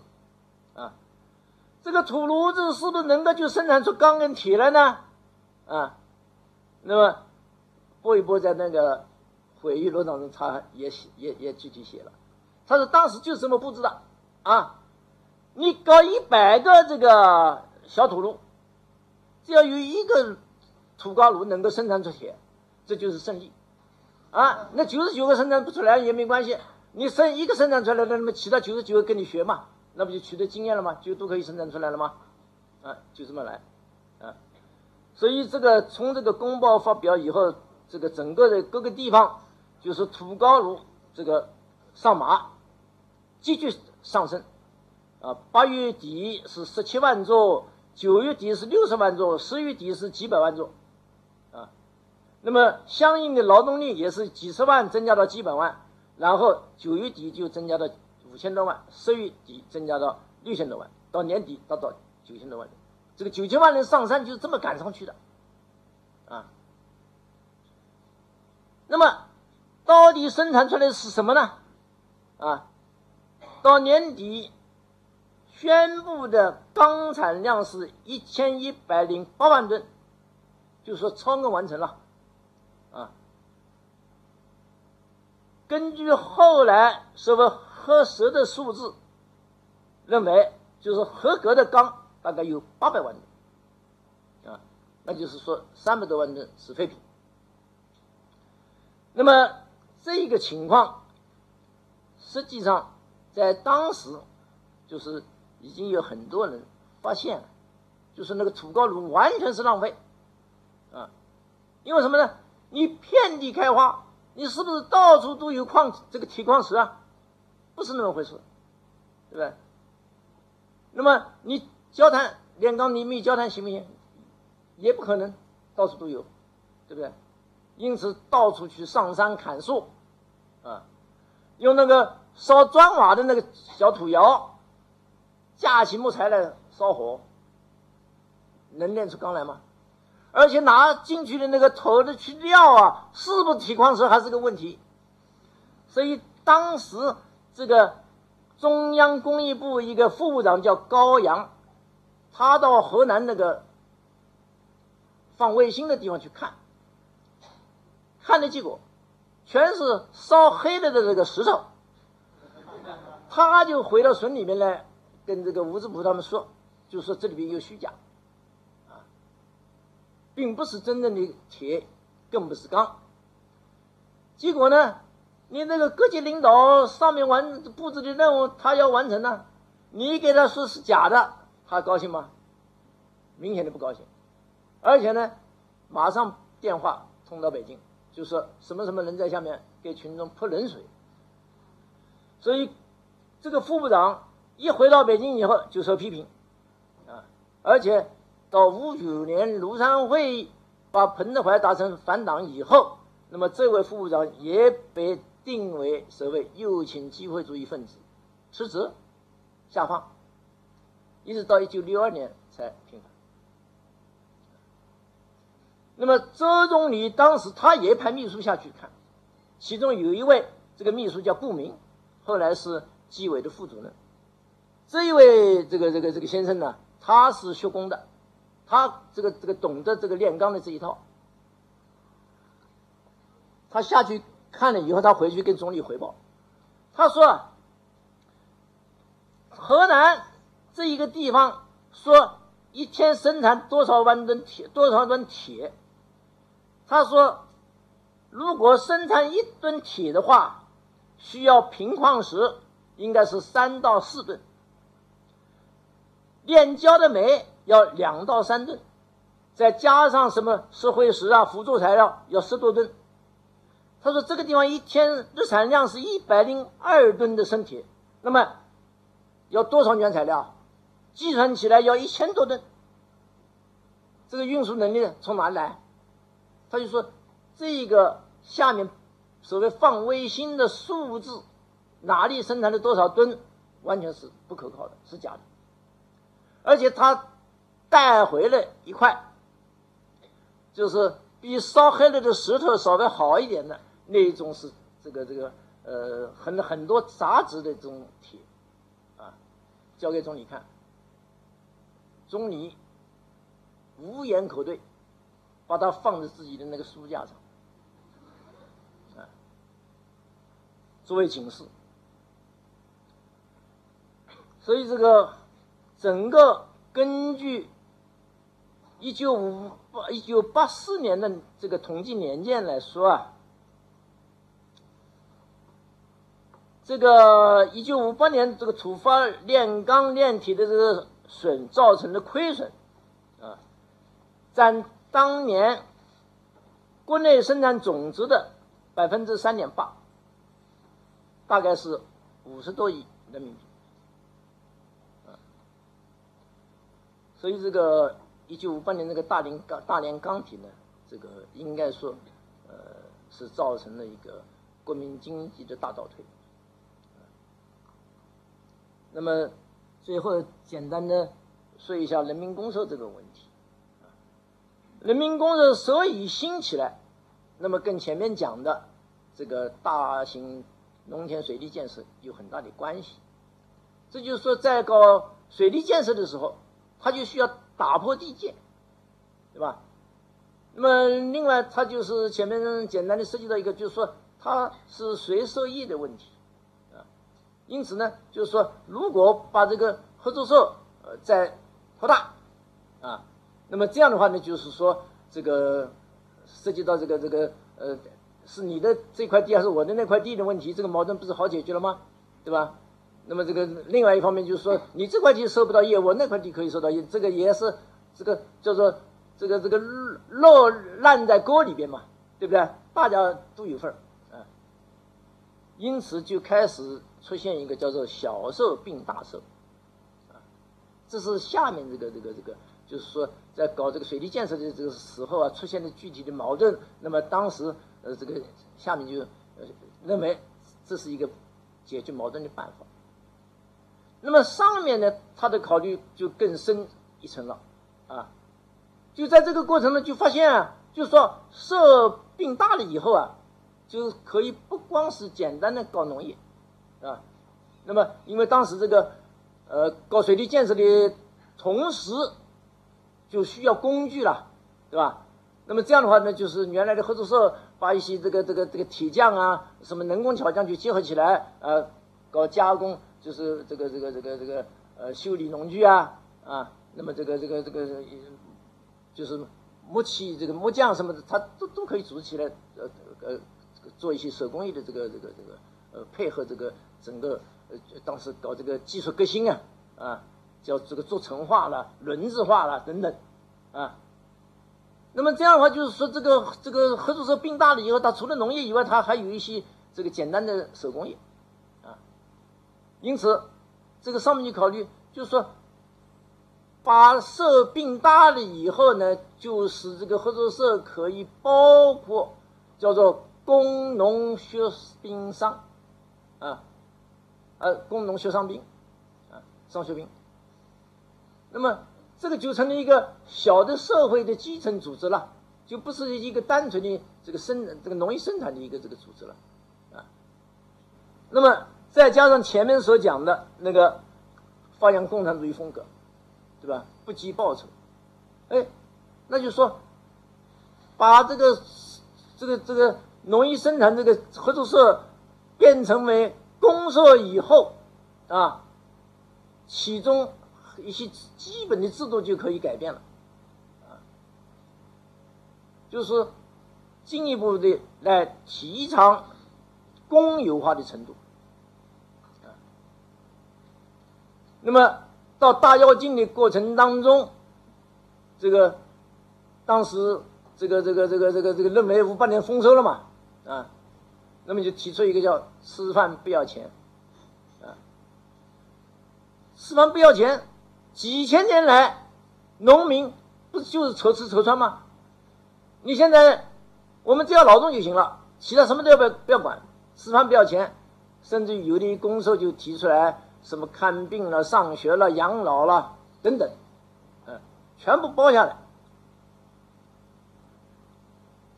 啊，这个土炉子是不是能够就生产出钢跟铁来呢？啊，那么波一波在那个回忆录当中，他也写也也具体写了，他说当时就这么布置的啊，你搞一百个这个小土炉，只要有一个土高炉能够生产出铁，这就是胜利啊。那九十九个生产不出来也没关系，你生一个生产出来了，那么其他九十九个跟你学嘛。那不就取得经验了吗？就都可以生产出来了吗？啊，就这么来，啊，所以这个从这个公报发表以后，这个整个的各个地方就是土高炉这个上马，急剧上升，啊，八月底是十七万座，九月底是六十万座，十月底是几百万座，啊，那么相应的劳动力也是几十万增加到几百万，然后九月底就增加到。五千多万，十月底增加到六千多万，到年底达到九千多万，这个九千万人上山就是这么赶上去的，啊。那么，到底生产出来是什么呢？啊，到年底宣布的钢产量是一千一百零八万吨，就是说超额完成了，啊。根据后来是不？核实的数字认为，就是合格的钢大概有八百万吨，啊，那就是说三百多万吨是废品。那么这个情况，实际上在当时就是已经有很多人发现了，就是那个土高炉完全是浪费，啊，因为什么呢？你遍地开花，你是不是到处都有矿这个铁矿石啊？不是那么回事，对不对？那么你焦炭炼钢，你没焦炭行不行？也不可能，到处都有，对不对？因此到处去上山砍树，啊，用那个烧砖瓦的那个小土窑，架起木材来烧火，能炼出钢来吗？而且拿进去的那个头的去料啊，是不是铁矿石还是个问题？所以当时。这个中央工艺部一个副部长叫高阳，他到河南那个放卫星的地方去看，看的结果全是烧黑了的这个石头，他就回到省里面来跟这个物资部他们说，就说这里边有虚假，啊，并不是真正的铁，更不是钢，结果呢？你那个各级领导上面完布置的任务，他要完成呢，你给他说是假的，他高兴吗？明显的不高兴，而且呢，马上电话通到北京，就说什么什么人在下面给群众泼冷水。所以，这个副部长一回到北京以后就受批评，啊，而且到五九年庐山会议把彭德怀打成反党以后，那么这位副部长也被定为所谓右倾机会主义分子，辞职下放，一直到一九六二年才平反。那么周总理当时他也派秘书下去看，其中有一位这个秘书叫顾明。后来是纪委的副主任，这一位这个这个这个先生呢，他是学工的，他这个这个懂得这个炼钢的这一套。他下去看了以后，他回去跟总理汇报，他说：“河南这一个地方说一天生产多少万吨铁，多少吨铁？他说，如果生产一吨铁的话。”需要平矿石应该是三到四吨，炼焦的煤要两到三吨，再加上什么石灰石啊、辅助材料要十多吨。他说这个地方一天日产量是一百零二吨的生铁，那么要多少原材料？计算起来要一千多吨。这个运输能力从哪来？他就说这个下面。所谓放卫星的数字，哪里生产了多少吨，完全是不可靠的，是假的。而且他带回了一块，就是比烧黑了的石头稍微好一点的那一种，是这个这个呃很很多杂质的这种铁，啊，交给总理看，总理无言可对，把它放在自己的那个书架上。啊作为警示，所以这个整个根据一九五八一九八四年的这个统计年鉴来说啊，这个一九五八年这个土法炼钢炼铁的这个损造成的亏损啊，占当年国内生产总值的百分之三点八。大概是五十多亿人民币，所以这个一九五八年那个大连钢大连钢铁呢，这个应该说，呃，是造成了一个国民经济的大倒退。那么最后简单的说一下人民公社这个问题，人民公社所以兴起来，那么跟前面讲的这个大型。农田水利建设有很大的关系，这就是说，在搞水利建设的时候，它就需要打破地界，对吧？那么，另外，它就是前面简单的涉及到一个，就是说，它是谁受益的问题。因此呢，就是说，如果把这个合作社呃再扩大啊，那么这样的话呢，就是说，这个涉及到这个这个呃。是你的这块地还是我的那块地的问题，这个矛盾不是好解决了吗？对吧？那么这个另外一方面就是说，你这块地收不到业，我那块地可以收到业，这个也是这个叫做这个这个肉烂在锅里边嘛，对不对？大家都有份儿啊。因此就开始出现一个叫做小受并大受啊，这是下面这个这个这个，就是说在搞这个水利建设的这个时候啊，出现的具体的矛盾。那么当时。呃，这个下面就呃认为这是一个解决矛盾的办法。那么上面呢，他的考虑就更深一层了啊。就在这个过程呢，就发现啊，就是说社并大了以后啊，就可以不光是简单的搞农业啊。那么因为当时这个呃搞水利建设的同时，就需要工具了，对吧？那么这样的话呢，就是原来的合作社。把一些这个这个这个铁匠啊，什么能工巧匠去结合起来，呃，搞加工，就是这个这个这个这个呃修理农具啊啊，那么这个这个这个就是木器这个木匠什么的，他都都可以组织起来，呃呃做一些手工艺的这个这个这个配合这个整个呃当时搞这个技术革新啊啊，叫这个做成化了、轮子化了等等，啊。那么这样的话，就是说这个这个合作社并大了以后，它除了农业以外，它还有一些这个简单的手工业，啊。因此，这个上面就考虑，就是说，把社并大了以后呢，就是这个合作社可以包括叫做工农学兵商，啊，呃，工农学商兵，啊，商学兵。那么。这个就成了一个小的社会的基层组织了，就不是一个单纯的这个生这个农业生产的一个这个组织了，啊。那么再加上前面所讲的那个发扬共产主义风格，对吧？不计报酬，哎，那就说把这个这个这个农业生产这个合作社变成为公社以后啊，其中。一些基本的制度就可以改变了，啊，就是进一步的来提倡公有化的程度，啊，那么到大跃进的过程当中，这个当时这个这个这个这个这个认为五八年丰收了嘛，啊，那么就提出一个叫吃饭不要钱，啊，吃饭不要钱。几千年来，农民不就是愁吃愁穿吗？你现在我们只要劳动就行了，其他什么都要不要不要管，吃饭不要钱，甚至有的公社就提出来什么看病了、上学了、养老了等等，嗯，全部包下来。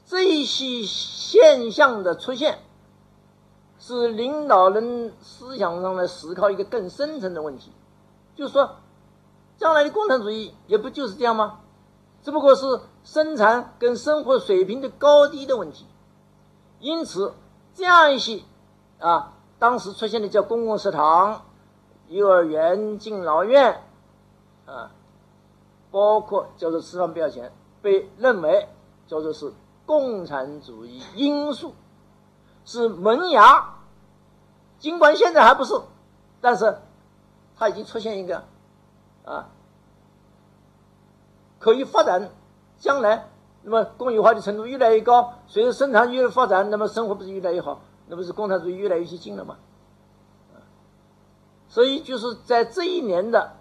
这一些现象的出现，是领导人思想上来思考一个更深层的问题，就是说。将来的共产主义也不就是这样吗？只不过是生产跟生活水平的高低的问题。因此，这样一些啊，当时出现的叫公共食堂、幼儿园、敬老院啊，包括叫做吃饭不要钱，被认为叫做是共产主义因素，是萌芽。尽管现在还不是，但是它已经出现一个。啊，可以发展，将来那么公有化的程度越来越高，随着生产越来越发展，那么生活不是越来越好，那不是共产主义越来越接近了吗？所以就是在这一年的，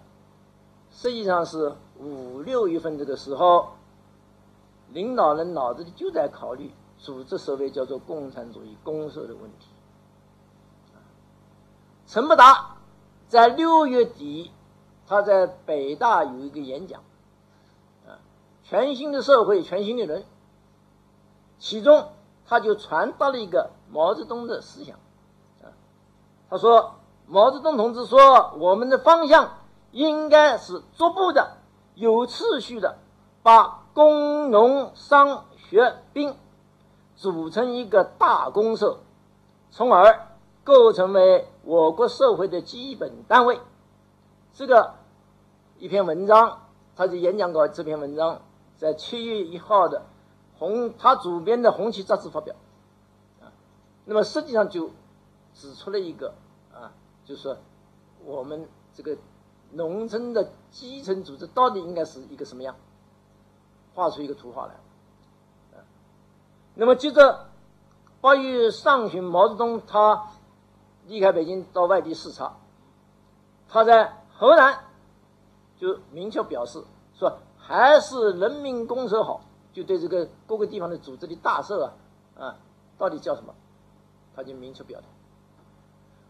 实际上是五六月份这个时候，领导人脑子里就在考虑组织所谓叫做共产主义公社的问题。陈伯达在六月底。他在北大有一个演讲，啊，全新的社会，全新的人，其中他就传达了一个毛泽东的思想，啊，他说毛泽东同志说，我们的方向应该是逐步的、有次序的，把工农商学兵组成一个大公社，从而构成为我国社会的基本单位。这个一篇文章，他的演讲稿。这篇文章在七月一号的红，他主编的《红旗》杂志发表。啊，那么实际上就指出了一个啊，就是我们这个农村的基层组织到底应该是一个什么样，画出一个图画来。那么接着八月上旬，毛泽东他离开北京到外地视察，他在。河南就明确表示说，还是人民公社好，就对这个各个地方的组织的大社啊，啊，到底叫什么？他就明确表态。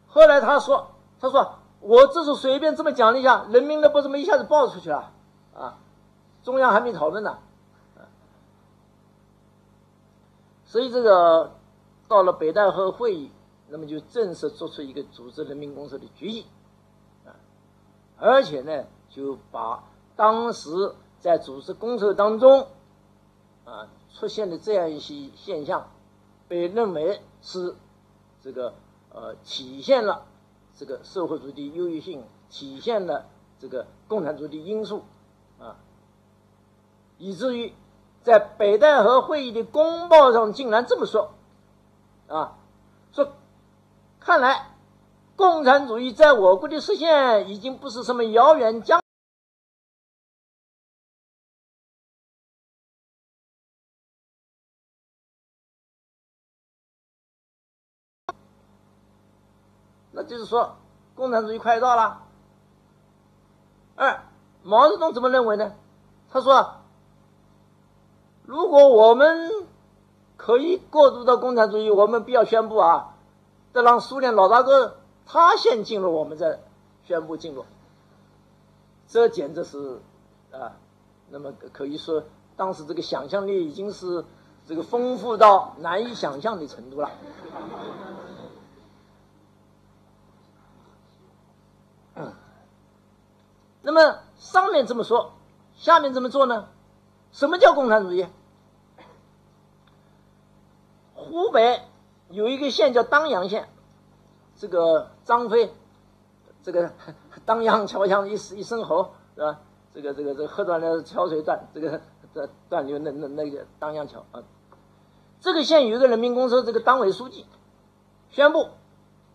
后来他说，他说我这是随便这么讲了一下，人民的不怎么一下子报出去了啊，中央还没讨论呢，所以这个到了北戴河会议，那么就正式做出一个组织人民公社的决议。啊而且呢，就把当时在组织公社当中啊出现的这样一些现象，被认为是这个呃体现了这个社会主义优越性，体现了这个共产主义因素啊，以至于在北戴河会议的公报上竟然这么说啊，说看来共产主义在我国的实现已经不是什么遥远将。那就是说，共产主义快到了。二，毛泽东怎么认为呢？他说：“如果我们可以过渡到共产主义，我们必要宣布啊，让苏联老大哥他先进入，我们再宣布进入。这简直是啊，那么可以说，当时这个想象力已经是这个丰富到难以想象的程度了。”那么上面这么说，下面怎么做呢？什么叫共产主义？湖北有一个县叫当阳县，这个张飞，这个当阳桥上一一声吼，是吧？这个这个这个喝断了桥水断，这个断断流那那那个当阳桥啊。这个县有一个人民公社这个党委书记宣布，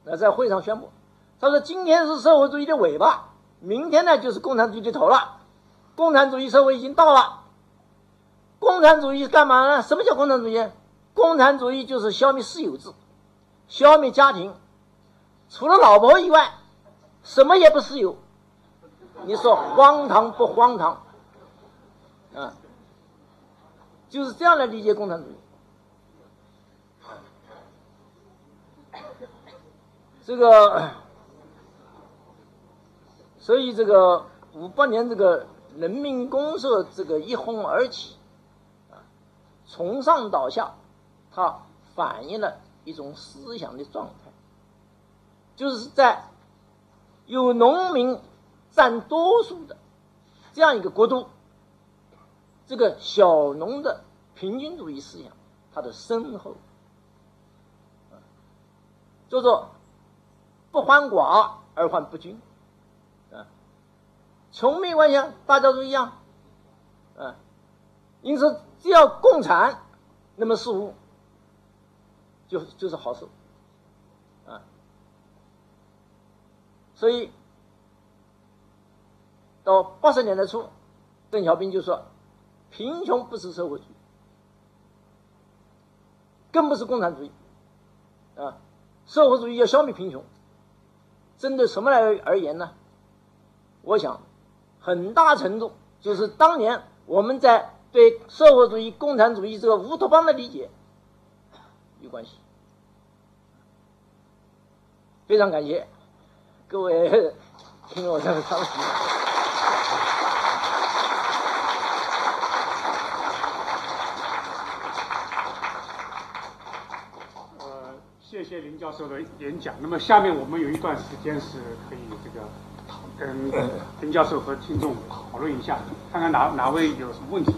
那在会上宣布，他说今天是社会主义的尾巴。明天呢，就是共产主义的头了。共产主义社会已经到了。共产主义干嘛呢？什么叫共产主义？共产主义就是消灭私有制，消灭家庭，除了老婆以外，什么也不私有。你说荒唐不荒唐？啊，就是这样来理解共产主义。这个。所以，这个五八年这个人民公社这个一哄而起，啊，从上到下，它反映了一种思想的状态，就是在有农民占多数的这样一个国度，这个小农的平均主义思想，它的深厚，叫做不患寡而患不均。啊穷没关系，大家都一样，啊，因此只要共产，那么事物就就是好受，啊，所以到八十年代初，邓小平就说，贫穷不是社会主义，更不是共产主义，啊，社会主义要消灭贫穷，针对什么来而言呢？我想。很大程度就是当年我们在对社会主义、共产主义这个乌托邦的理解有关系。非常感谢各位 听我这个唱词。呃，谢谢林教授的演讲。那么下面我们有一段时间是可以这个。跟林教授和听众讨论一下，看看哪哪位有什么问题。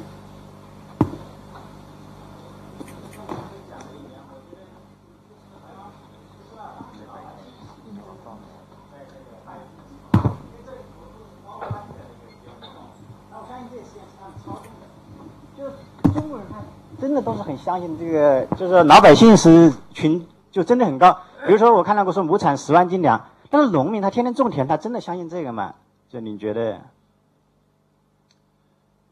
就中国人他真的都是很相信这个，就是老百姓是群就真的很高。比如说我看到过说亩产十万斤粮。但是农民他天天种田，他真的相信这个吗？就你觉得，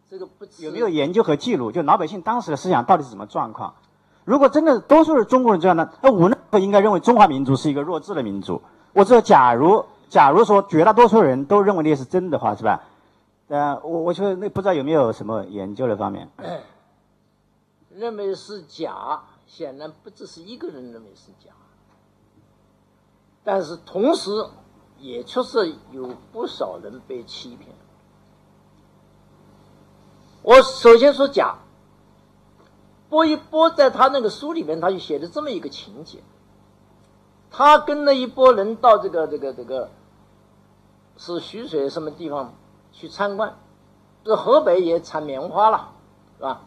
这个不有没有研究和记录？就老百姓当时的思想到底是什么状况？如果真的多数是中国人这样的，那我呢应该认为中华民族是一个弱智的民族。我说，假如假如说绝大多数人都认为那是真的话，是吧？呃，我我觉得那不知道有没有什么研究的方面？认为是假，显然不只是一个人认为是假。但是同时，也确实有不少人被欺骗。我首先说假，波一波在他那个书里面，他就写了这么一个情节：他跟了一波人到这个这个这个是徐水什么地方去参观，这河北也产棉花了，是吧？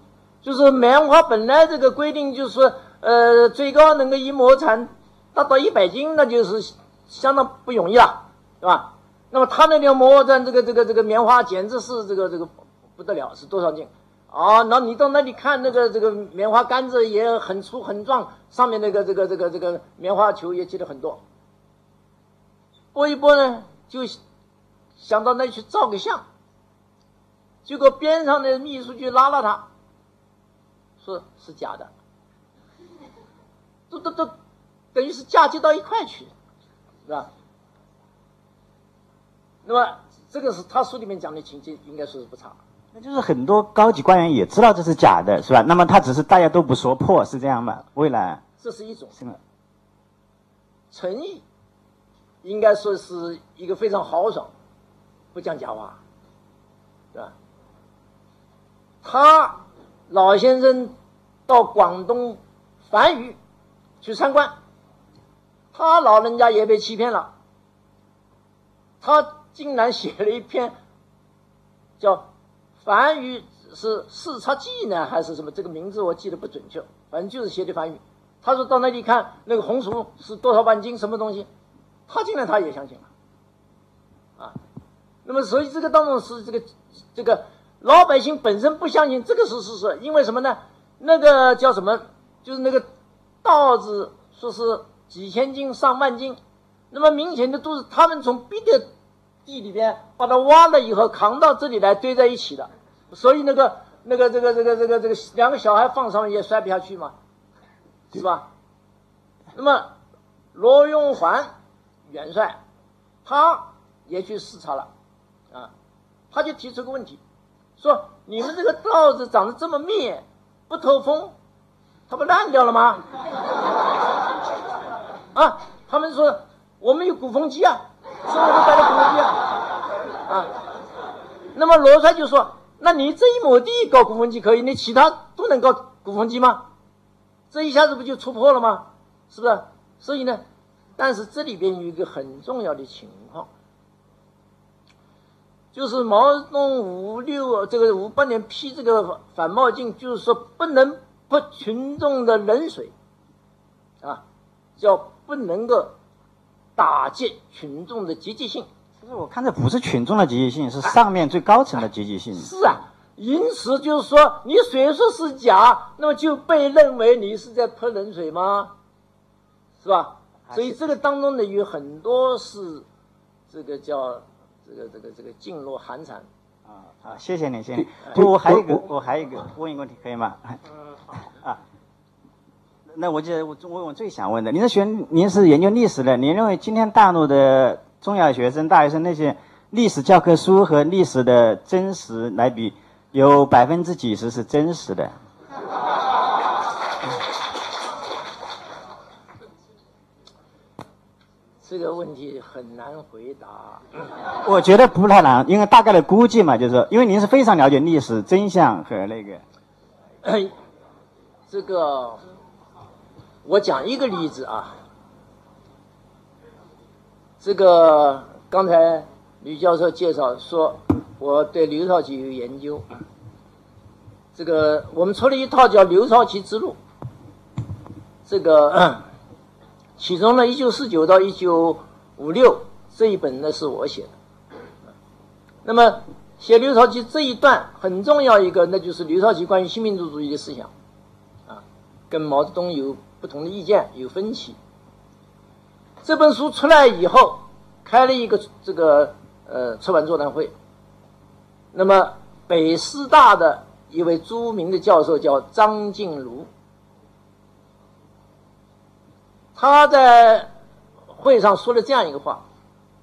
就是棉花本来这个规定就是呃，最高能够一亩产。达到一百斤，那就是相当不容易了，对吧？那么他那条磨毡，这个这个这个棉花，简直是这个这个不得了，是多少斤？啊，那你到那里看，那个这个棉花杆子也很粗很壮，上面那个这个这个这个棉花球也结了很多。拨一拨呢，就想到那去照个相。结果边上的秘书就拉了他，说是假的，都都都，等于是嫁接到一块去，是吧？那么这个是他书里面讲的情节，应该说是不差。那就是很多高级官员也知道这是假的，是吧？那么他只是大家都不说破，是这样吗？未来这是一种什么？诚意，应该说是一个非常豪爽，不讲假话，是吧？他老先生到广东番禺去参观，他老人家也被欺骗了，他竟然写了一篇叫《番禺是视察记》呢，还是什么？这个名字我记得不准确，反正就是写的番禺。他说到那里看那个红薯是多少万斤，什么东西，他竟然他也相信了，啊，那么所以这个当中是这个这个。老百姓本身不相信这个是事实，因为什么呢？那个叫什么？就是那个稻子，说是几千斤、上万斤，那么明显的都是他们从别的地里边把它挖了以后扛到这里来堆在一起的，所以那个那个这个这个这个这个两个小孩放上面也摔不下去嘛，是吧？那么罗荣桓元帅他也去视察了，啊，他就提出个问题。说你们这个稻子长得这么密，不透风，它不烂掉了吗？啊，他们说我们有鼓风机啊，是不都带了鼓风机啊？啊，那么罗帅就说，那你这一亩地搞鼓风机可以，你其他不能搞鼓风机吗？这一下子不就戳破了吗？是不是？所以呢，但是这里边有一个很重要的情况。就是毛泽东五六这个五八年批这个反冒进，就是说不能泼群众的冷水，啊，叫不能够打击群众的积极性。其实我看这不是群众的积极性，是上面最高层的积极性。是啊，因此就是说，你虽说是假，那么就被认为你是在泼冷水吗？是吧？所以这个当中呢，有很多是这个叫。这个这个这个噤若寒蝉啊！好，谢谢你，谢谢你。不，我还有一个，我还有一个问一个问题，可以吗？嗯，好。啊，那我就我我我最想问的，您是学您是研究历史的，您认为今天大陆的中小学生、大学生那些历史教科书和历史的真实来比，有百分之几十是真实的？这个问题很难回答。我觉得不太难，因为大概的估计嘛，就是说，因为您是非常了解历史真相和那个。这个，我讲一个例子啊。这个刚才吕教授介绍说，我对刘少奇有研究。这个我们出了一套叫《刘少奇之路》。这个。其中呢，一九四九到一九五六这一本呢是我写的。那么写刘少奇这一段很重要一个，那就是刘少奇关于新民主主义的思想，啊，跟毛泽东有不同的意见，有分歧。这本书出来以后，开了一个这个呃出版座谈会。那么北师大的一位著名的教授叫张静茹。他在会上说了这样一个话，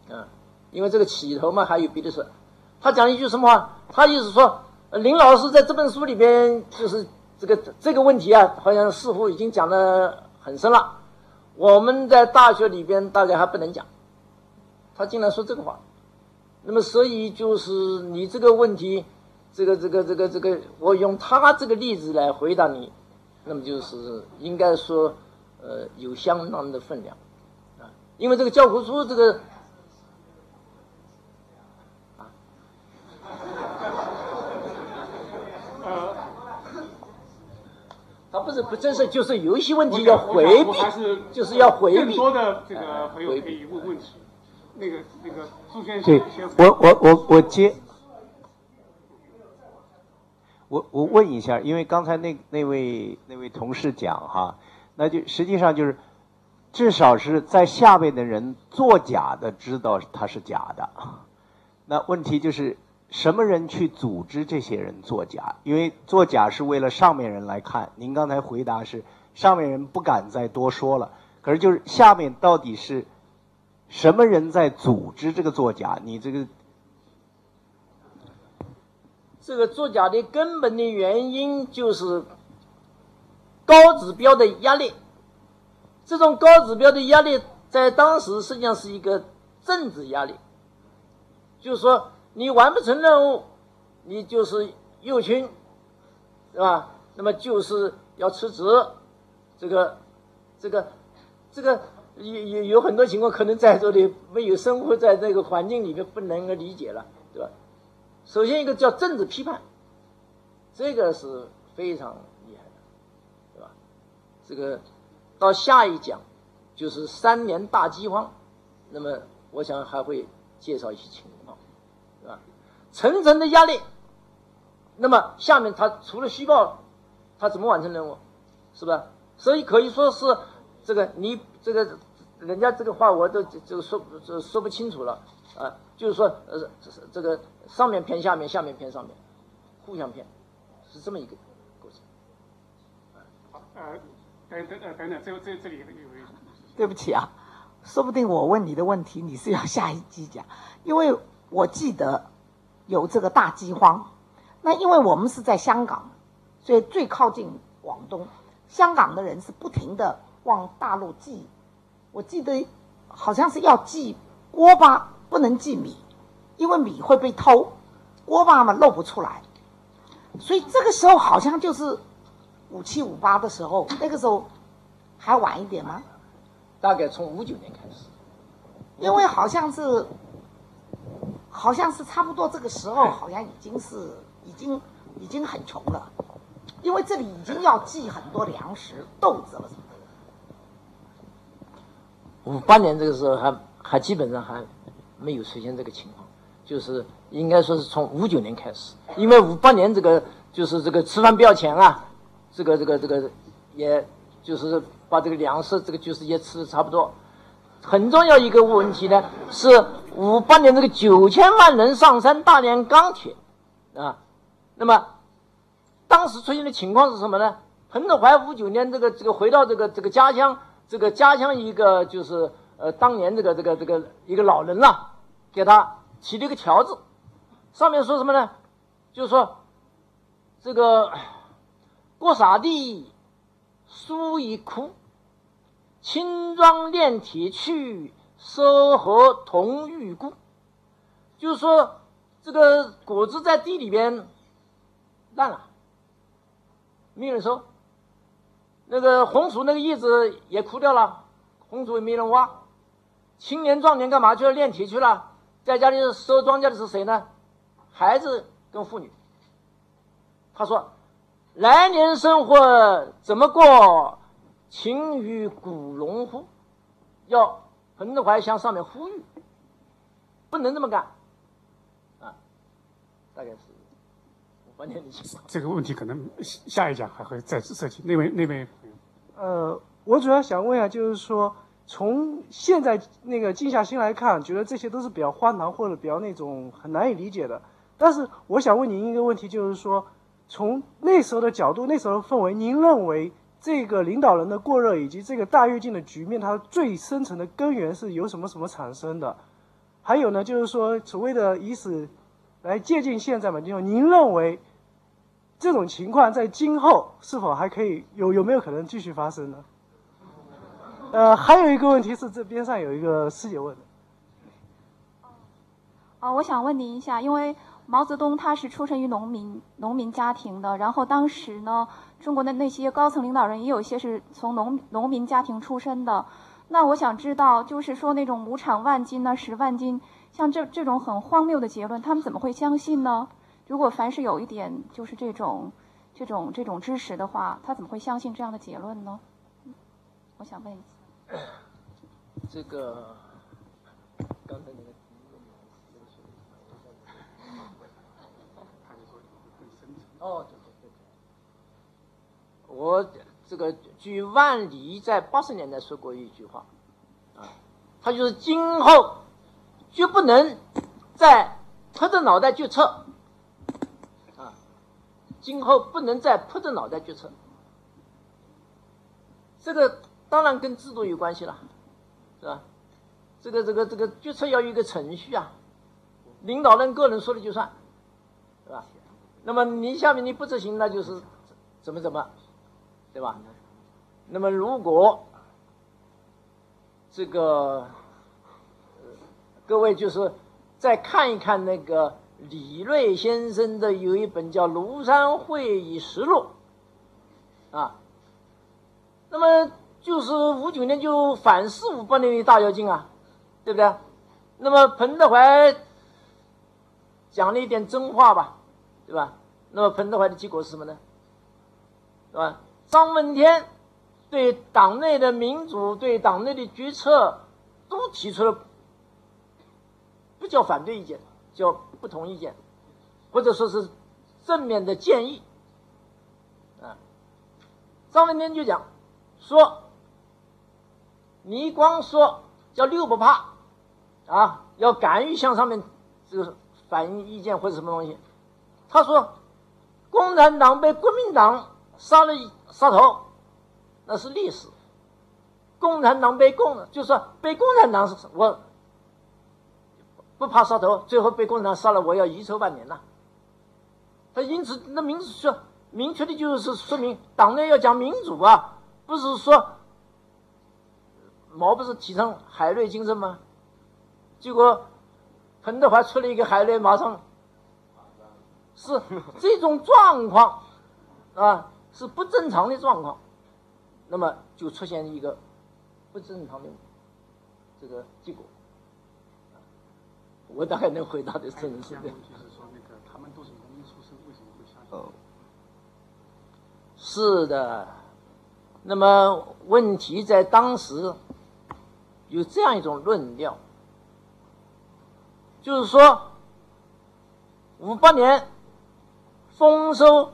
啊，因为这个起头嘛，还有别的事。他讲了一句什么话？他意思说，林老师在这本书里边，就是这个这个问题啊，好像似乎已经讲得很深了。我们在大学里边大概还不能讲。他竟然说这个话，那么所以就是你这个问题，这个这个这个这个，我用他这个例子来回答你，那么就是应该说。呃，有相当的分量，啊，因为这个教科书这个，啊，呃，他不是不真是，就是有一些问题要回避，就是要回避。更多的这个朋友可以问问题，那个那个朱先生，对，我我我我接，我我问一下，因为刚才那那位那位同事讲哈。那就实际上就是，至少是在下面的人作假的知道他是假的。那问题就是什么人去组织这些人作假？因为作假是为了上面人来看。您刚才回答是上面人不敢再多说了，可是就是下面到底是什么人在组织这个作假？你这个这个作假的根本的原因就是高指标的压力。这种高指标的压力在当时实际上是一个政治压力。就是说，你完不成任务，你就是右倾，是吧？那么就是要辞职，这个，这个，这个有有有很多情况，可能在座的没有生活在这个环境里面，不能够理解了，对吧？首先一个叫政治批判，这个是非常，这个到下一讲就是三年大饥荒，那么我想还会介绍一些情况。层层的压力，那么下面他除了虚报，他怎么完成任务？是吧？所以可以说是这个你这个人家这个话我都这个说说不清楚了啊，就是说呃这个上面骗下面，下面骗上面，互相骗，是这么一个过程。好，等等呃等等，这这这里有一位。对不起啊，说不定我问你的问题你是要下一集讲，因为我记得。有这个大饥荒，那因为我们是在香港，所以最靠近广东，香港的人是不停地往大陆寄，我记得好像是要寄锅巴，不能寄米，因为米会被偷，锅巴嘛露不出来，所以这个时候好像就是五七五八的时候，那个时候还晚一点吗？大概从五九年开始，因为好像是。好像是差不多这个时候，好像已经是已经已经很穷了，因为这里已经要寄很多粮食、豆子了什么的。五八年这个时候还还基本上还没有出现这个情况，就是应该说是从五九年开始，因为五八年这个就是这个吃饭不要钱啊，这个这个这个也就是把这个粮食这个就是也吃的差不多。很重要一个问题呢，是五八年这个九千万人上山大炼钢铁啊，那么当时出现的情况是什么呢？彭德怀五九年这个这个回到这个这个家乡，这个家乡一个就是呃当年这个这个这个一个老人呐、给他起了一个条子，上面说什么呢？就是说这个过傻地书一哭。轻装炼铁去，收禾同玉故。就是说，这个果子在地里边烂了，没人收。那个红薯那个叶子也枯掉了，红薯也没人挖。青年壮年干嘛去了？炼铁去了。在家里收庄稼的是谁呢？孩子跟妇女。他说：“来年生活怎么过？”情与古龙乎？要彭德怀向上面呼吁，不能这么干啊！大概是五八年的情况。这个问题可能下一讲还会再次涉及。那位那位，呃，我主要想问一下，就是说，从现在那个静下心来看，觉得这些都是比较荒唐或者比较那种很难以理解的。但是我想问您一个问题，就是说，从那时候的角度，那时候的氛围，您认为？这个领导人的过热以及这个大跃进的局面，它最深层的根源是由什么什么产生的？还有呢，就是说所谓的以此来借鉴现在嘛，就是您认为这种情况在今后是否还可以有有没有可能继续发生呢？呃，还有一个问题是这边上有一个师姐问的。哦，我想问您一下，因为。毛泽东他是出生于农民农民家庭的，然后当时呢，中国的那些高层领导人也有一些是从农农民家庭出身的。那我想知道，就是说那种“亩产万斤”呢，“十万斤”，像这这种很荒谬的结论，他们怎么会相信呢？如果凡是有一点就是这种这种这种知识的话，他怎么会相信这样的结论呢？我想问一下。这个刚才那个。哦，对对对，我这个据万里在八十年代说过一句话，啊，他就是今后绝不能再扑着脑袋决策，啊，今后不能再扑着脑袋决策。这个当然跟制度有关系了，是吧？这个这个这个决策要有一个程序啊，领导人个人说了就算，是吧？那么你下面你不执行，那就是怎么怎么，对吧？那么如果这个各位就是再看一看那个李锐先生的有一本叫《庐山会议实录》啊。那么就是五九年就反四五八年的大跃进啊，对不对？那么彭德怀讲了一点真话吧，对吧？那么彭德怀的结果是什么呢？是吧？张闻天对党内的民主、对党内的决策都提出了不叫反对意见，叫不同意见，或者说是正面的建议啊。张闻天就讲。说，你光说叫六不怕，啊，要敢于向上面这个反映意见或者什么东西。他说，共产党被国民党杀了杀头，那是历史。共产党被共，就是被共产党是我不怕杀头，最后被共产党杀了，我要遗臭万年呐。他因此那明说明确的就是说明党内要讲民主啊。不是说毛不是提倡海瑞精神吗？结果彭德怀出了一个海瑞，马上是 这种状况啊，是不正常的状况，那么就出现一个不正常的这个结果。我大概能回答的是是的。哦，是的。那么问题在当时有这样一种论调，就是说，五八年丰收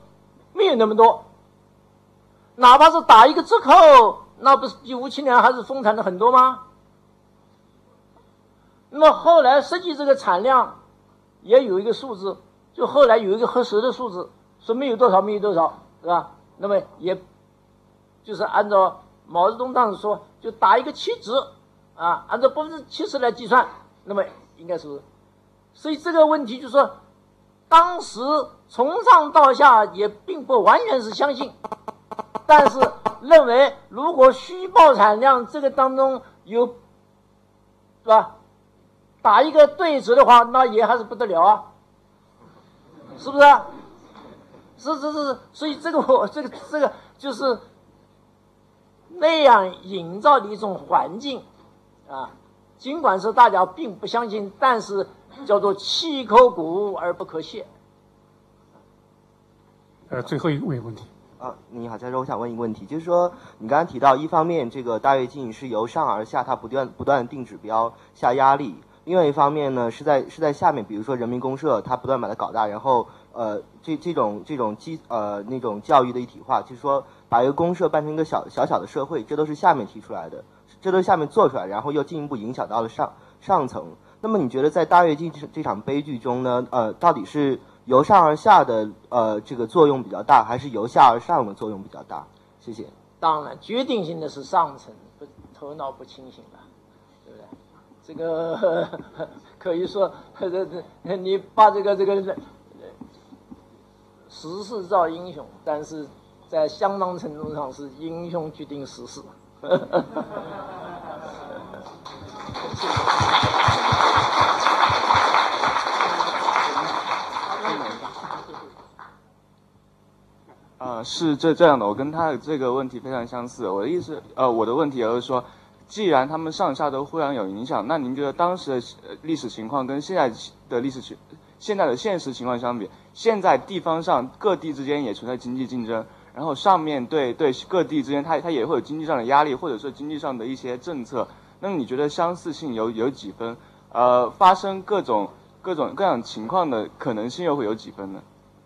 没有那么多，哪怕是打一个折扣，那不是比五七年还是丰产的很多吗？那么后来实际这个产量也有一个数字，就后来有一个核实的数字，说没有多少，没有多少，是吧？那么也。就是按照毛泽东当时说，就打一个七折，啊，按照百分之七十来计算，那么应该是，所以这个问题就是说，当时从上到下也并不完全是相信，但是认为如果虚报产量这个当中有，是吧？打一个对折的话，那也还是不得了啊，是不是？是是是，所以这个我这个这个就是。那样营造的一种环境，啊，尽管是大家并不相信，但是叫做气可鼓而不可泄。呃，最后一个问题。啊，你好，教授，我想问一个问题，就是说，你刚刚提到，一方面这个大跃进是由上而下，它不断不断定指标、下压力；另外一方面呢，是在是在下面，比如说人民公社，它不断把它搞大，然后呃，这这种这种基呃那种教育的一体化，就是说。把一个公社办成一个小小小的社会，这都是下面提出来的，这都是下面做出来，然后又进一步影响到了上上层。那么你觉得在大跃进这场悲剧中呢，呃，到底是由上而下的呃这个作用比较大，还是由下而上的作用比较大？谢谢。当然，决定性的是上层不头脑不清醒了，对不对？这个 可以说，这这你把这个这个时势造英雄，但是。在相当程度上是英雄决定时势。啊，是这这样的，我跟他的这个问题非常相似。我的意思，呃，我的问题就是说，既然他们上下都互相有影响，那您觉得当时的历史情况跟现在的历史情、现在的现实情况相比，现在地方上各地之间也存在经济竞争？然后上面对对各地之间，它它也会有经济上的压力，或者说经济上的一些政策。那么你觉得相似性有有几分？呃，发生各种各种各样情况的可能性又会有几分呢？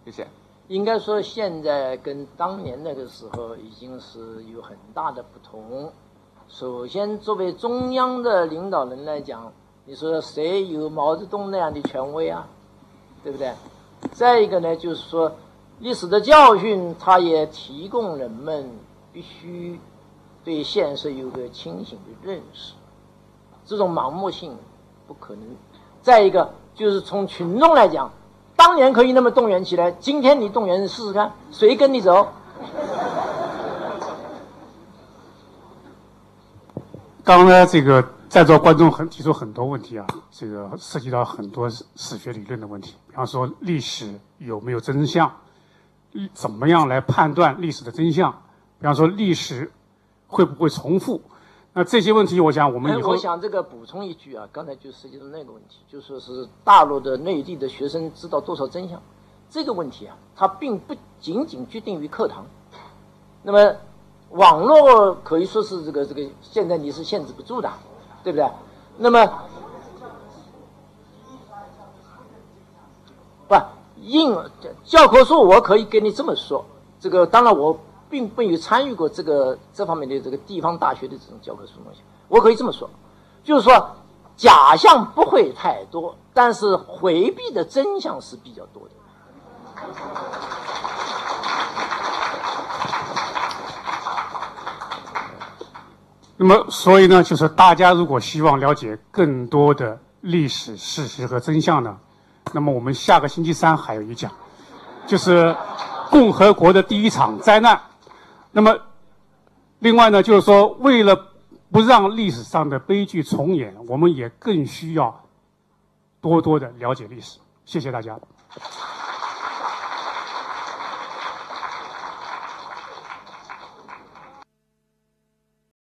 谢谢。应该说现在跟当年那个时候已经是有很大的不同。首先，作为中央的领导人来讲，你说谁有毛泽东那样的权威啊？对不对？再一个呢，就是说历史的教训，它也提供人们必须对现实有个清醒的认识，这种盲目性不可能。再一个，就是从群众来讲，当年可以那么动员起来，今天你动员试试看，谁跟你走？刚才这个在座观众很提出很多问题啊，这个涉及到很多史学理论的问题，比方说历史有没有真相，怎么样来判断历史的真相？比方说历史会不会重复？那这些问题，我想我们以后，我想这个补充一句啊，刚才就涉及到那个问题，就说是大陆的内地的学生知道多少真相，这个问题啊，它并不仅仅决定于课堂，那么。网络可以说是这个这个，现在你是限制不住的，对不对？那么，不，硬教科书我可以跟你这么说，这个当然我并没有参与过这个这方面的这个地方大学的这种教科书东西，我可以这么说，就是说假象不会太多，但是回避的真相是比较多的。那么，所以呢，就是大家如果希望了解更多的历史事实和真相呢，那么我们下个星期三还有一讲，就是共和国的第一场灾难。那么，另外呢，就是说，为了不让历史上的悲剧重演，我们也更需要多多的了解历史。谢谢大家。